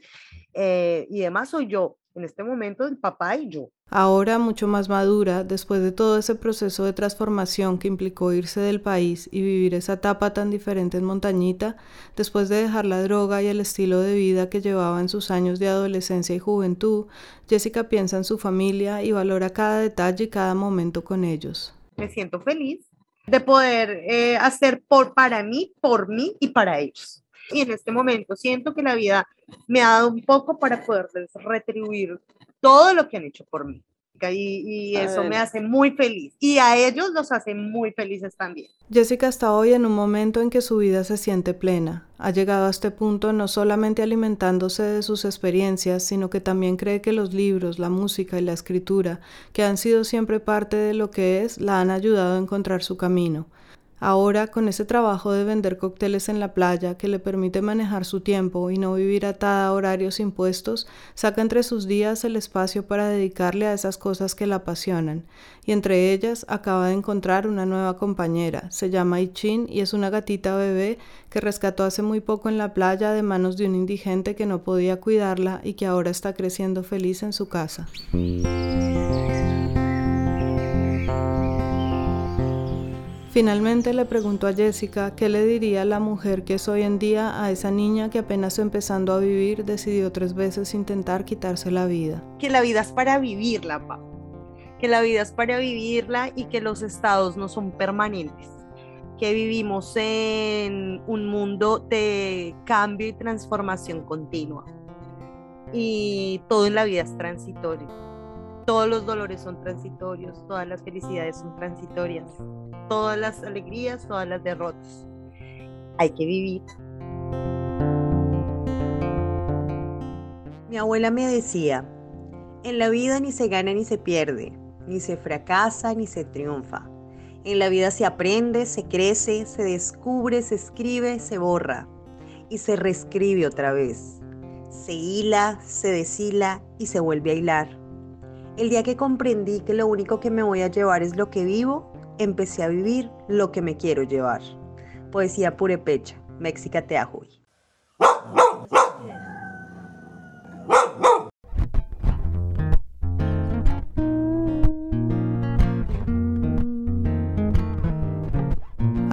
eh, y demás soy yo en este momento el papá y yo. Ahora mucho más madura, después de todo ese proceso de transformación que implicó irse del país y vivir esa etapa tan diferente en Montañita, después de dejar la droga y el estilo de vida que llevaba en sus años de adolescencia y juventud, Jessica piensa en su familia y valora cada detalle y cada momento con ellos. Me siento feliz de poder eh, hacer por para mí, por mí y para ellos y en este momento siento que la vida me ha dado un poco para poderles retribuir todo lo que han hecho por mí. y, eso me hace muy feliz. Y a ellos los hace muy felices también. Jessica está hoy en un momento en que su vida se siente plena. Ha llegado a este punto no solamente alimentándose de sus experiencias, sino que también cree que los libros, la música y la escritura, que han sido siempre parte de lo que es, la han ayudado a encontrar su camino. Ahora, con ese trabajo de vender cócteles en la playa que le permite manejar su tiempo y no vivir atada a horarios impuestos, saca entre sus días el espacio para dedicarle a esas cosas que la apasionan. Y entre ellas acaba de encontrar una nueva compañera. Se llama Ichin y es una gatita bebé que rescató hace muy poco en la playa de manos de un indigente que no podía cuidarla y que ahora está creciendo feliz en su casa. Finalmente le preguntó a Jessica qué le diría la mujer que es hoy en día a esa niña que apenas empezando a vivir decidió tres veces intentar quitarse la vida. Que la vida es para vivirla, pa. Que la vida es para vivirla y que los estados no son permanentes. Que vivimos en un mundo de cambio y transformación continua. Y todo en la vida es transitorio todos los dolores son transitorios, todas las felicidades son transitorias, todas las alegrías, todas las derrotas. Hay que vivir. Mi abuela me decía, en la vida ni se gana ni se pierde, ni se fracasa ni se triunfa. En la vida se aprende, se crece, se descubre, se escribe, se borra y se reescribe otra vez. Se hila, se deshila y se vuelve a hilar el día que comprendí que lo único que me voy a llevar es lo que vivo, empecé a vivir lo que me quiero llevar. Poesía purepecha, México Teajuy.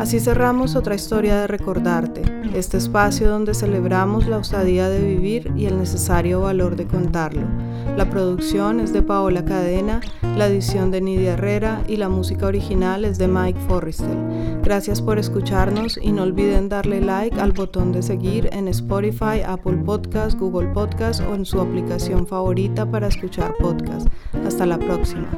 Así cerramos otra historia de recordarte, este espacio donde celebramos la osadía de vivir y el necesario valor de contarlo. La producción es de Paola Cadena, la edición de Nidia Herrera y la música original es de Mike Forrestel. Gracias por escucharnos y no olviden darle like al botón de seguir en Spotify, Apple Podcast, Google Podcast o en su aplicación favorita para escuchar podcast. Hasta la próxima.